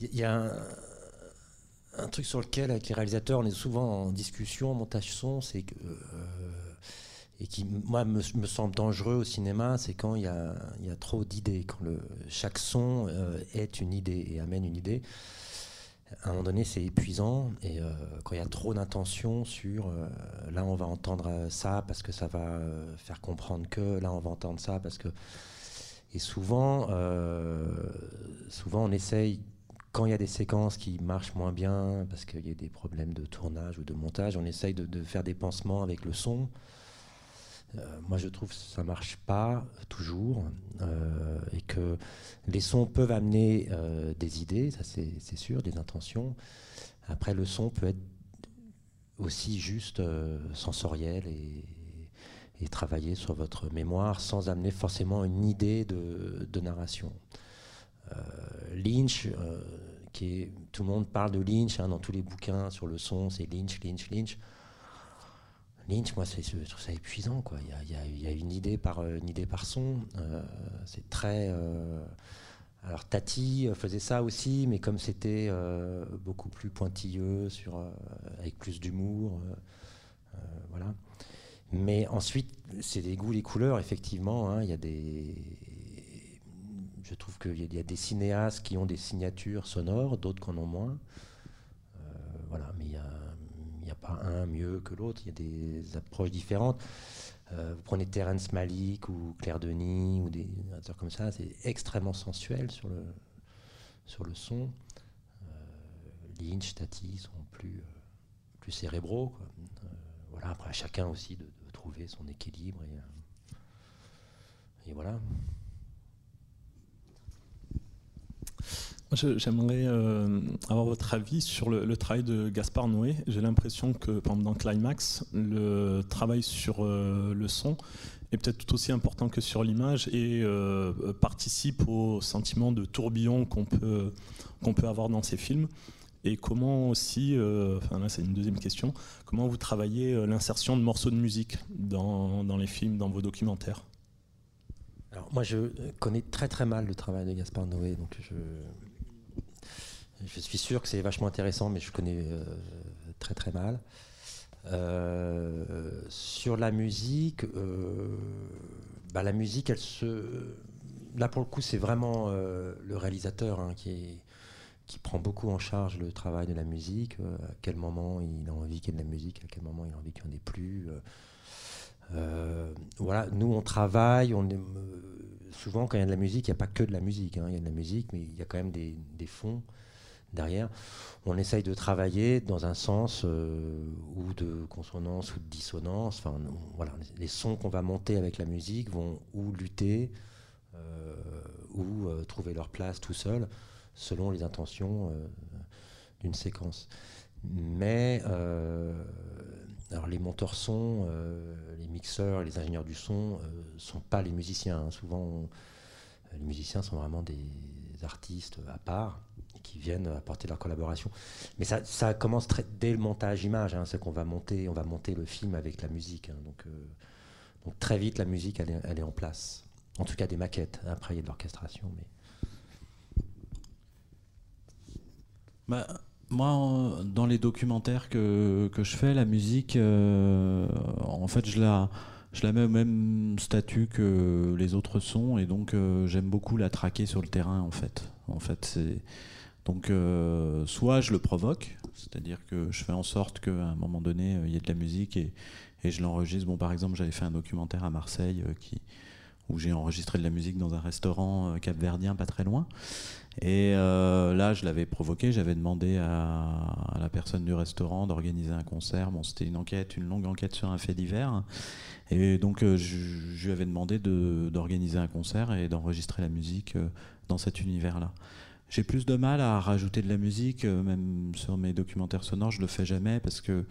Il y a un, truc sur lequel, avec les réalisateurs, on est souvent en discussion, montage son, c'est que euh, et qui, moi, me, semble dangereux au cinéma, c'est quand il y a, trop d'idées, quand chaque son euh, est une idée et amène une idée à un moment donné, c'est épuisant. Et euh, quand il y a trop d'intentions sur euh, là, on va entendre euh, ça parce que ça va faire comprendre que là, on va entendre ça parce que. Et souvent, souvent, on essaye, quand il y a des séquences qui marchent moins bien parce qu'il y a des problèmes de tournage ou de montage, on essaye de faire des pansements avec le son. Euh, moi, je trouve que ça marche pas toujours euh, et que les sons peuvent amener euh, des idées, ça c'est sûr, des intentions. Après, le son peut être aussi juste sensoriel et, travailler sur votre mémoire sans amener forcément une idée de, narration. Lynch, qui est, tout le monde parle de Lynch hein, dans tous les bouquins sur le son, c'est Lynch, Lynch, Lynch. Lynch, moi, je trouve ça épuisant. Quoi. Il, y a, une idée par, une idée par son. Euh, c'est très. Euh, alors Tati faisait ça aussi, mais comme c'était euh, beaucoup plus pointilleux, sur, avec plus d'humour, voilà. Mais ensuite, c'est des goûts, les couleurs, effectivement. Hein. il y a des. Je trouve qu'il y a des cinéastes qui ont des signatures sonores, d'autres qui en ont moins. voilà, mais il y a n'y a pas un mieux que l'autre, il y a des approches différentes. Euh, vous prenez Terence Malik ou Claire Denis ou des acteurs comme ça, c'est extrêmement sensuel sur le, sur le son. Euh, Lynch, Tati sont plus, euh, plus cérébraux. voilà, après, à chacun aussi de, trouver son équilibre. Et, et voilà. J'aimerais euh, avoir votre avis sur le, travail de Gaspard Noé. J'ai l'impression que pendant Climax, le travail sur euh, le son est peut-être tout aussi important que sur l'image et euh, participe au sentiment de tourbillon qu'on peut, qu'on peut avoir dans ces films. Et comment aussi, enfin là c'est une deuxième question, comment vous travaillez l'insertion de morceaux de musique dans, dans les films, dans vos documentaires? Alors moi je connais très très mal le travail de Gaspard Noé, donc je je suis sûr que c'est vachement intéressant, mais je connais euh, très très mal. Euh, sur la musique, euh, bah, la musique, elle se, là, pour le coup, c'est vraiment le réalisateur hein, qui, qui prend beaucoup en charge le travail de la musique. à quel moment il a envie qu'il y ait de la musique, à quel moment il a envie qu'il n'y en ait plus. voilà, nous, on travaille. On est, souvent, quand il y a de la musique, il n'y a pas que de la musique. hein, Il y a de la musique, mais il y a quand même des, des fonds derrière. On essaye de travailler dans un sens euh, ou de consonance ou de dissonance. Enfin, les sons qu'on va monter avec la musique vont ou lutter euh, ou euh, trouver leur place tout seul selon les intentions d'une séquence. Mais alors les monteurs son, euh, les mixeurs, les ingénieurs du son euh, sont pas les musiciens. hein. Souvent, les musiciens sont vraiment des artistes à part qui viennent apporter leur collaboration. Mais ça, commence dès le montage image. Hein, c'est qu'on va monter, on va monter le film avec la musique. hein. donc, euh, donc très vite, la musique, elle est, en place. En tout cas, des maquettes. Après, il y a de l'orchestration. Mais... Bah, moi, dans les documentaires que, que je fais, la musique, euh, en fait, je la, je la mets au même statut que les autres sons, et donc euh, j'aime beaucoup la traquer sur le terrain, en fait. En fait, c'est donc euh, soit je le provoque, c'est-à-dire que je fais en sorte qu'à un moment donné, euh, il y ait de la musique et, je l'enregistre. Bon, par exemple, j'avais fait un documentaire à Marseille euh, où j'ai enregistré de la musique dans un restaurant capverdien pas très loin. Et là, je l'avais provoqué, j'avais demandé à, la personne du restaurant d'organiser un concert. Bon, c'était une enquête, une longue enquête sur un fait divers. Et donc, je, lui avais demandé de- d'organiser un concert et d'enregistrer la musique dans cet univers-là. J'ai plus de mal à rajouter de la musique, euh, même sur mes documentaires sonores, je le fais jamais parce que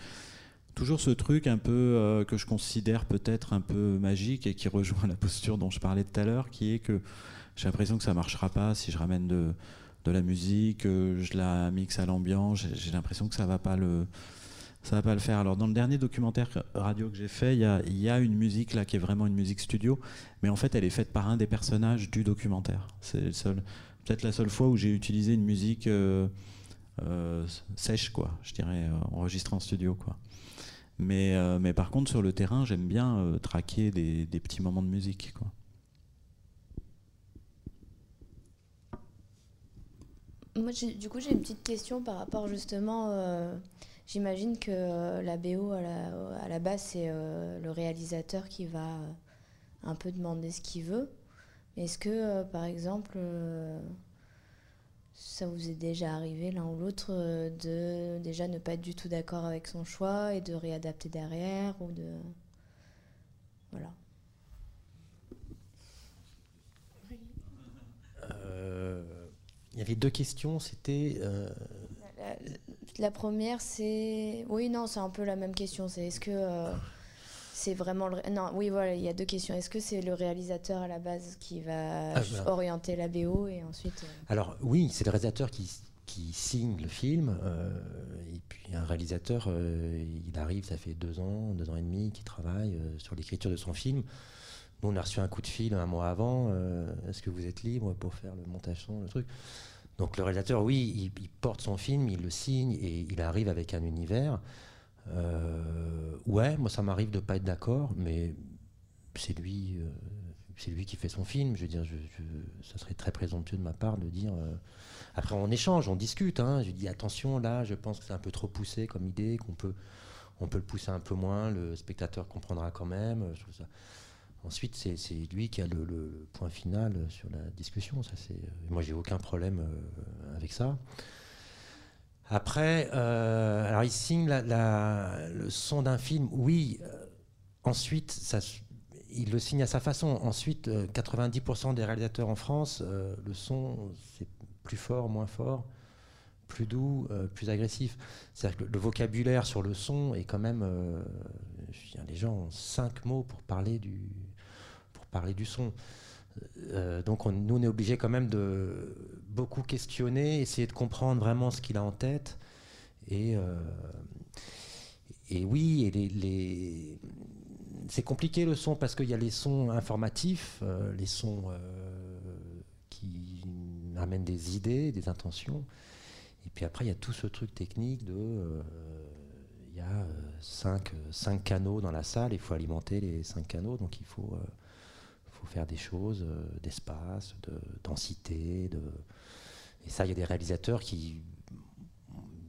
toujours ce truc un peu euh, que je considère peut-être un peu magique et qui rejoint la posture dont je parlais tout à l'heure, qui est que j'ai l'impression que ça marchera pas si je ramène de, la musique, euh, je la mixe à l'ambiance, j'ai- l'impression que ça va pas le ça va pas le faire. Alors dans le dernier documentaire radio que j'ai fait, il y a, y a une musique là qui est vraiment une musique studio, mais en fait elle est faite par un des personnages du documentaire. C'est le seul, peut-être la seule fois où j'ai utilisé une musique euh, euh, sèche quoi, je dirais euh, enregistrée en studio quoi. Mais, mais par contre sur le terrain j'aime bien traquer des, petits moments de musique quoi. Moi, du coup, j'ai une petite question par rapport justement. J'imagine que la BO à la, base, c'est le réalisateur qui va un peu demander ce qu'il veut. Est-ce que, euh, par exemple, euh, ça vous est déjà arrivé l'un ou l'autre euh, de déjà ne pas être du tout d'accord avec son choix et de réadapter derrière ou de voilà. Il y avait deux questions. C'était. La, la première, c'est. Oui, non, c'est un peu la même question. C'est est-ce que euh, c'est vraiment le. Non, oui, voilà, il y a deux questions. Est-ce que c'est le réalisateur à la base qui va Ah, voilà. orienter la BO et ensuite. euh, Alors oui, c'est le réalisateur qui, qui signe le film. euh, et puis un réalisateur, euh, il arrive, ça fait deux ans, deux ans et demi qu'il travaille euh, sur l'écriture de son film. Nous, on a reçu un coup de fil un mois avant. Est-ce que vous êtes libre pour faire le montage son, le truc? Donc le réalisateur, oui, il, il porte son film, il le signe et il arrive avec un univers. Euh, ouais, moi ça m'arrive de pas être d'accord, mais c'est lui, euh, c'est lui qui fait son film. Je veux dire, ça serait très présomptueux de ma part de dire. euh, après, on échange, on discute. Hein. Je dis attention, là, je pense que c'est un peu trop poussé comme idée, qu'on peut, on peut le pousser un peu moins. Le spectateur comprendra quand même. Ensuite, c'est lui qui a le, point final sur la discussion. Ça. Moi, j'ai aucun problème avec ça. Après, euh, alors il signe la- le son d'un film. Oui. euh, ensuite, ça, il le signe à sa façon. Ensuite, euh, 90% des réalisateurs en France, euh, le son, c'est plus fort, moins fort, plus doux, euh, plus agressif. C'est-à-dire que le, vocabulaire sur le son est quand même. euh, les gens ont cinq mots pour parler du, pour parler du son. Euh, donc on- nous, on est obligé quand même de beaucoup questionner, essayer de comprendre vraiment ce qu'il a en tête. Et, euh, oui, c'est compliqué le son parce qu'il y a les sons informatifs, euh, les sons euh, qui amènent des idées, des intentions. Et puis après, il y a tout ce truc technique de. Il y a cinq, canaux dans la salle, il faut alimenter les cinq canaux, donc il faut, faire des choses, d'espace, de densité. De... Et ça, il y a des réalisateurs qui.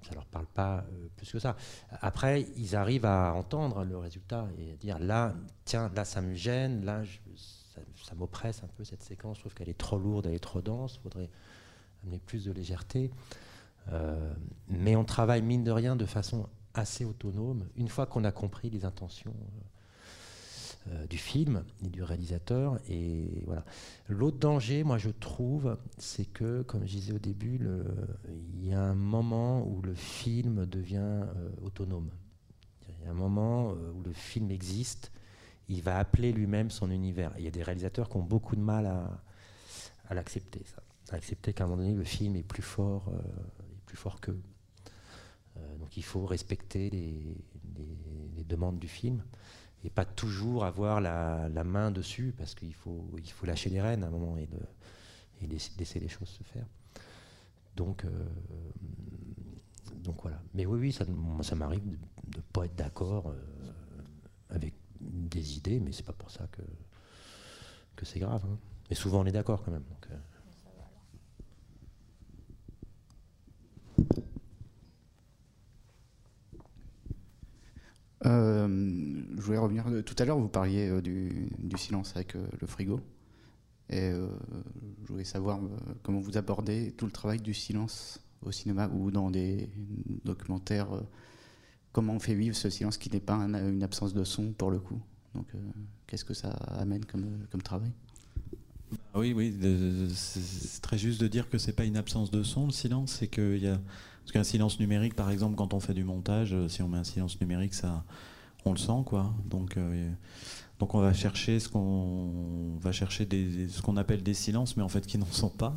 Ça leur parle pas euh, plus que ça. Après, ils arrivent à entendre le résultat et à dire là, tiens, là, ça me gêne, là, ça, ça m'oppresse un peu cette séquence. Je trouve qu'elle est trop lourde, elle est trop dense. Il faudrait amener plus de légèreté. Euh, mais on travaille, mine de rien, de façon assez autonome, une fois qu'on a compris les intentions euh, du film et du réalisateur. Et voilà. L'autre danger, moi, je trouve, c'est que, comme je disais au début, il y a un moment où le film devient euh, autonome. Il y a un moment euh, où le film existe, il va appeler lui-même son univers. Il y a des réalisateurs qui ont beaucoup de mal à, l'accepter, ça. À accepter qu'à un moment donné, le film est plus fort, euh, est plus fort qu'eux. Euh, donc il faut respecter les demandes du film et pas toujours avoir la, main dessus parce qu'il faut, il faut lâcher les rênes à un moment et, laisser, les choses se faire. Donc, euh, donc voilà. Mais oui, oui, ça, ça m'arrive de ne pas être d'accord euh, avec des idées, mais c'est pas pour ça que, que c'est grave. hein. Mais souvent on est d'accord quand même. euh. Euh, je voulais revenir. euh, Tout à l'heure, vous parliez euh, du, silence avec le frigo. Et je voulais savoir comment vous abordez tout le travail du silence au cinéma ou dans des documentaires. comment on fait vivre ce silence qui n'est pas un- une absence de son pour le coup. Donc, qu'est-ce que ça amène comme, comme travail? Ah Oui, oui, c'est très juste de dire que c'est pas une absence de son, le silence, c'est qu'il y a parce qu'un silence numérique, par exemple, quand on fait du montage, euh, si on met un silence numérique, ça, on le sent, quoi. Donc, euh, donc on va chercher ce qu'on va chercher ce qu'on appelle des silences, mais en fait qui n'en sont pas.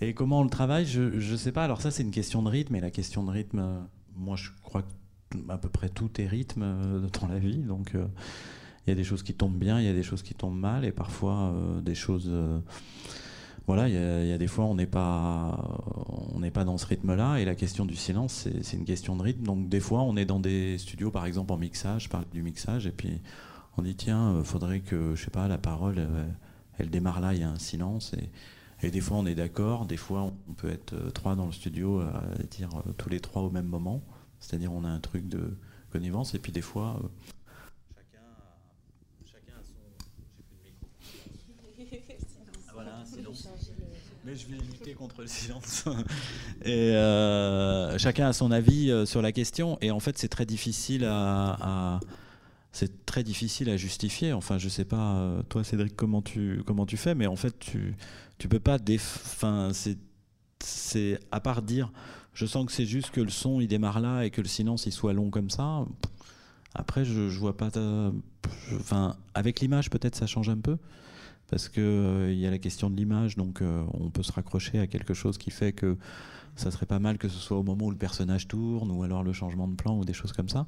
Et comment on le travaille, je je sais pas. Alors ça, c'est une question de rythme, et la question de rythme, euh, moi, je crois que à peu près tout est rythme dans la vie, donc. il y a des choses qui tombent bien, il y a des choses qui tombent mal, et parfois des choses. Voilà, il y, a, des fois on n'est pas, on n'est pas dans ce rythme-là, et la question du silence, c'est une question de rythme. Donc des fois, on est dans des studios, par exemple en mixage, je parle du mixage, et puis on dit tiens, euh, faudrait que, je sais pas, la parole, euh, elle démarre là, il y a un silence, et, et des fois on est d'accord, des fois on peut être euh, trois dans le studio à dire tous les trois au même moment, c'est-à-dire on a un truc de connivence, et puis des fois. euh, Ah, voilà, un silence. Mais je vais lutter contre le silence. [laughs] et euh, chacun a son avis euh, sur la question, et en fait, c'est très difficile à, c'est très difficile à justifier. Enfin, je sais pas, euh, toi, Cédric, comment tu comment tu fais, mais en fait, tu tu peux pas. Enfin, c'est c'est à part dire, je sens que c'est juste que le son il démarre là et que le silence il soit long comme ça. Après, je, je vois pas. Enfin, avec l'image, peut-être ça change un peu parce que euh, il y a la question de l'image, donc euh, on peut se raccrocher à quelque chose qui fait que ça serait pas mal que ce soit au moment où le personnage tourne, ou alors le changement de plan, ou des choses comme ça,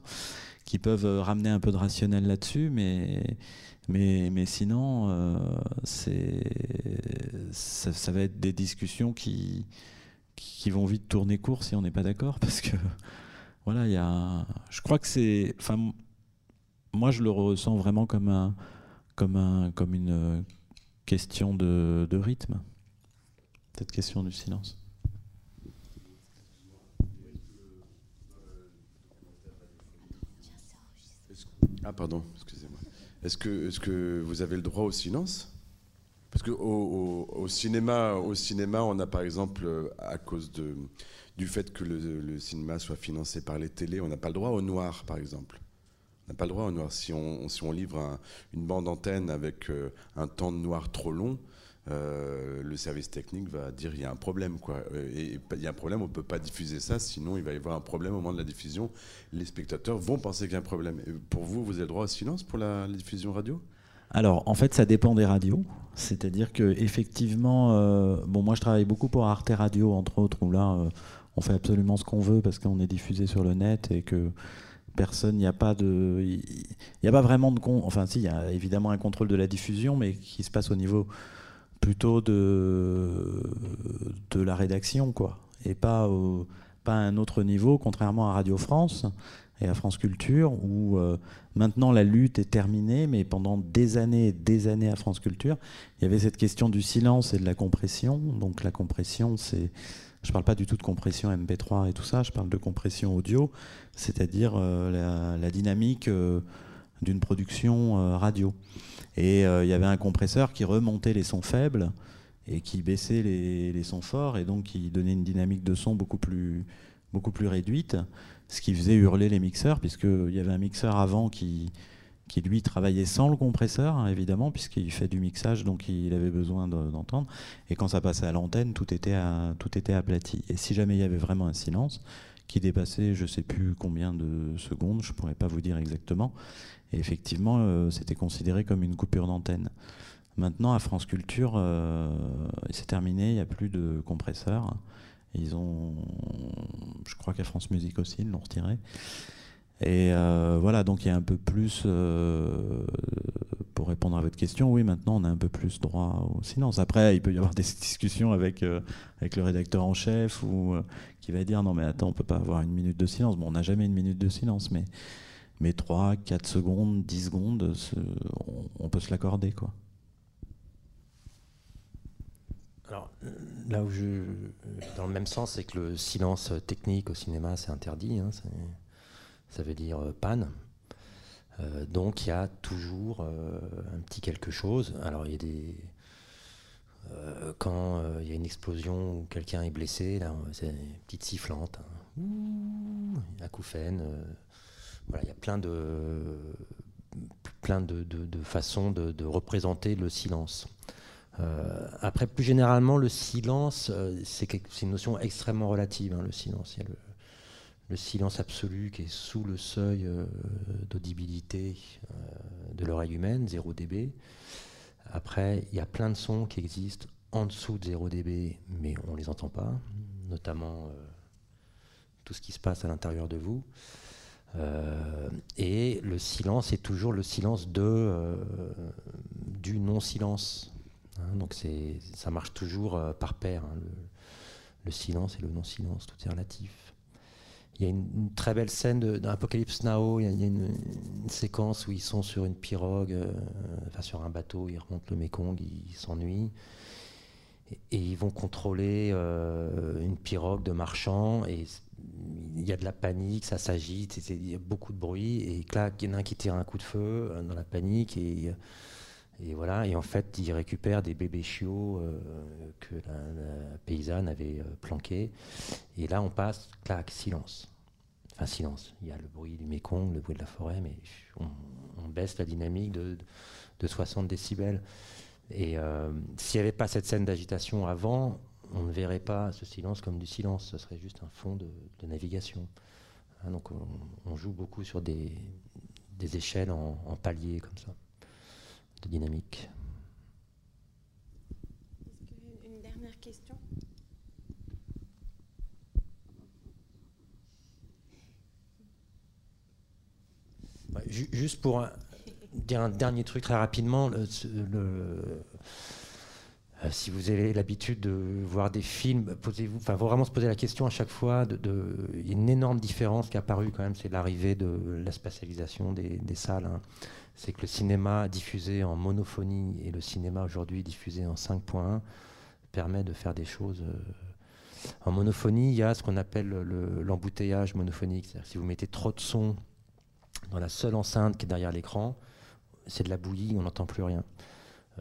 qui peuvent euh, ramener un peu de rationnel là-dessus, mais mais mais sinon, euh, c'est ça, ça va être des discussions qui qui vont vite tourner court si on n'est pas d'accord, [laughs] parce que voilà, il y a, je crois que c'est, enfin, moi je le ressens vraiment comme un comme un comme une euh, question de, rythme. Cette question du silence. Ah pardon, excusez-moi. Est-ce que, est que vous avez le droit au silence? Parce que au, cinéma, on a par exemple, euh, à cause du fait que le, le cinéma soit financé par les télés, on n'a pas le droit au noir, par exemple. N'a pas le droit au noir. Si on, si on livre un- une bande antenne avec euh, un temps de noir trop long, euh, le service technique va dire il y a un problème quoi. Et il y a un problème, on ne peut pas diffuser ça, sinon il va y avoir un problème au moment de la diffusion. Les spectateurs vont penser qu'il y a un problème. Pour vous, vous avez le droit au silence pour la, diffusion radio? Alors, en fait, ça dépend des radios. C'est-à-dire que effectivement, euh, bon, moi, je travaille beaucoup pour Arte Radio, entre autres, où là, on fait absolument ce qu'on veut parce qu'on est diffusé sur le net et que personne, il n'y a pas de, il n'y a pas vraiment de. Enfin, si, il y a évidemment un contrôle de la diffusion, mais qui se passe au niveau plutôt de de la rédaction, quoi, et pas pas à un autre niveau, contrairement à Radio France. et à France Culture, où euh, maintenant la lutte est terminée, mais pendant des années et des années à France Culture, il y avait cette question du silence et de la compression. Donc la compression, c'est... Je ne parle pas du tout de compression MP3 et tout ça, je parle de compression audio, c'est-à-dire euh, la, dynamique euh, d'une production radio. Et il y avait un compresseur qui remontait les sons faibles et qui baissait les, les, sons forts, et donc qui donnait une dynamique de son beaucoup plus, beaucoup plus réduite ce qui faisait hurler les mixeurs, puisqu'il y avait un mixeur avant qui, qui lui travaillait sans le compresseur, hein, évidemment, puisqu'il fait du mixage, donc il avait besoin d'entendre. Et quand ça passait à l'antenne, tout, était tout était aplati. Et si jamais il y avait vraiment un silence, qui dépassait je ne sais plus combien de secondes, je ne pourrais pas vous dire exactement, et effectivement, euh, c'était considéré comme une coupure d'antenne. Maintenant, à France Culture, euh, c'est terminé, il n'y a plus de compresseur. Ils ont, je crois qu'à France Musique aussi, ils l'ont retiré. Et euh, voilà, donc il y a un peu plus, euh, pour répondre à votre question, oui, maintenant on a un peu plus droit au silence. Après, il peut y avoir [laughs] des discussions avec, euh, avec le rédacteur en chef ou qui va dire non mais attends, on peut pas avoir une minute de silence. Bon, on n'a jamais une minute de silence, mais, mais 3, 4 secondes, 10 secondes, on, on peut se l'accorder, quoi. Alors, là où je. Dans le même sens, c'est que le silence technique au cinéma, c'est interdit. Hein, ça veut dire euh, panne. Euh, donc, il y a toujours euh, un petit quelque chose. Alors, il y a des. quand il y a une explosion ou quelqu'un est blessé, là, c'est une petite sifflante. Hein. Ouh, acouphène. voilà, il y a plein de. plein de, façons de représenter le silence. Après, plus généralement, le silence, c'est une notion extrêmement relative, hein, le silence. Il y a le, silence absolu qui est sous le seuil euh, d'audibilité de l'oreille humaine, 0 dB. Après, il y a plein de sons qui existent en dessous de 0 dB, mais on ne les entend pas, notamment tout ce qui se passe à l'intérieur de vous. et le silence est toujours le silence de, du non-silence. Hein, donc ça marche toujours euh, par paire, hein, le, silence et le non-silence, tout est relatif. Il y a une, très belle scène dans Apocalypse Now, il y a, une, séquence où ils sont sur une pirogue, euh, enfin sur un bateau, ils remontent le Mekong, ils s'ennuient. Et, ils vont contrôler euh, une pirogue de marchands. Et il y a de la panique, ça s'agite, il y a beaucoup de bruit. Et là, il y en a un qui tire un coup de feu dans la panique. Et et voilà, et en fait, ils récupèrent des bébés chiots euh, que la, paysanne avait euh, planqués. Et là, on passe, clac, silence. Enfin, silence. Il y a le bruit du Mékong, le bruit de la forêt, mais on, baisse la dynamique de, 60 décibels. Et euh, s'il n'y avait pas cette scène d'agitation avant, on ne verrait pas ce silence comme du silence. Ce serait juste un fond de, navigation. Hein, donc, on, joue beaucoup sur des, échelles en, en paliers comme ça de dynamique. Une dernière question? Juste pour dire un dernier truc très rapidement, le, euh, si vous avez l'habitude de voir des films, posez-vous, enfin, vraiment se poser la question à chaque fois. De, il y a une énorme différence qui est apparue quand même, c'est l'arrivée de la spatialisation des, salles. Hein c'est que le cinéma diffusé en monophonie et le cinéma aujourd'hui diffusé en 5.1 permet de faire des choses. Euh, en monophonie, il y a ce qu'on appelle l'embouteillage monophonique. si vous mettez trop de son dans la seule enceinte qui est derrière l'écran, c'est de la bouillie, on n'entend plus rien.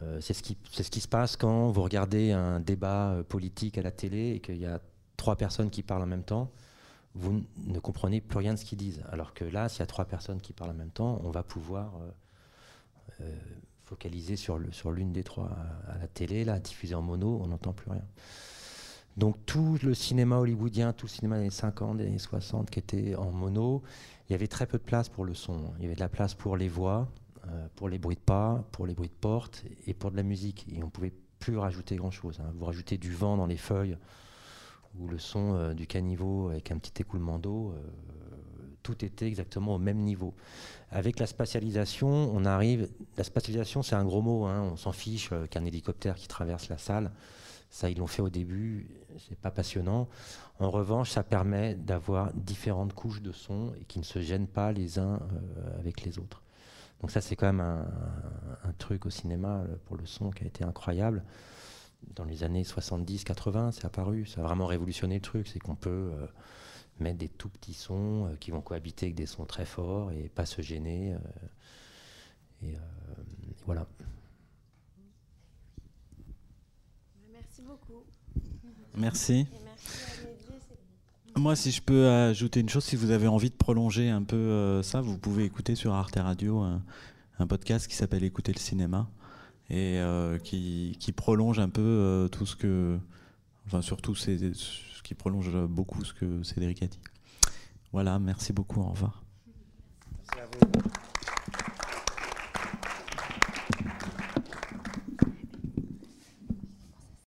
Euh, c'est ce, qui, se passe quand vous regardez un débat euh, politique à la télé et qu'il y a trois personnes qui parlent en même temps vous ne comprenez plus rien de ce qu'ils disent. Alors que là, s'il y a trois personnes qui parlent en même temps, on va pouvoir focalisé sur l'une des trois à, la télé, là, diffusé en mono, on n'entend plus rien. Donc tout le cinéma hollywoodien, tout le cinéma des 50, des années 60 qui était en mono, il y avait très peu de place pour le son. Il y avait de la place pour les voix, euh, pour les bruits de pas, pour les bruits de porte et pour de la musique. Et on pouvait plus rajouter grand-chose. Hein. Vous rajoutez du vent dans les feuilles ou le son euh, du caniveau avec un petit écoulement d'eau, tout était exactement au même niveau. Avec la spatialisation, on arrive. La spatialisation, c'est un gros mot. Hein, on s'en fiche euh, qu'un hélicoptère qui traverse la salle. Ça, ils l'ont fait au début, c'est pas passionnant. En revanche, ça permet d'avoir différentes couches de son et qui ne se gênent pas les uns euh, avec les autres. Donc ça, c'est quand même un, truc au cinéma euh, pour le son qui a été incroyable. Dans les années 70-80, c'est apparu. Ça a vraiment révolutionné le truc. C'est qu'on peut mettre des tout petits sons euh, qui vont cohabiter avec des sons très forts et pas se gêner. Euh, et voilà. Merci beaucoup. Merci. Moi, si je peux ajouter une chose, si vous avez envie de prolonger un peu euh, ça, vous pouvez écouter sur Arte Radio un, un podcast qui s'appelle Écouter le cinéma et euh, qui, qui, prolonge un peu euh, tout ce que, enfin surtout ce qui prolonge beaucoup ce que Cédric a dit. Voilà, merci beaucoup, au revoir.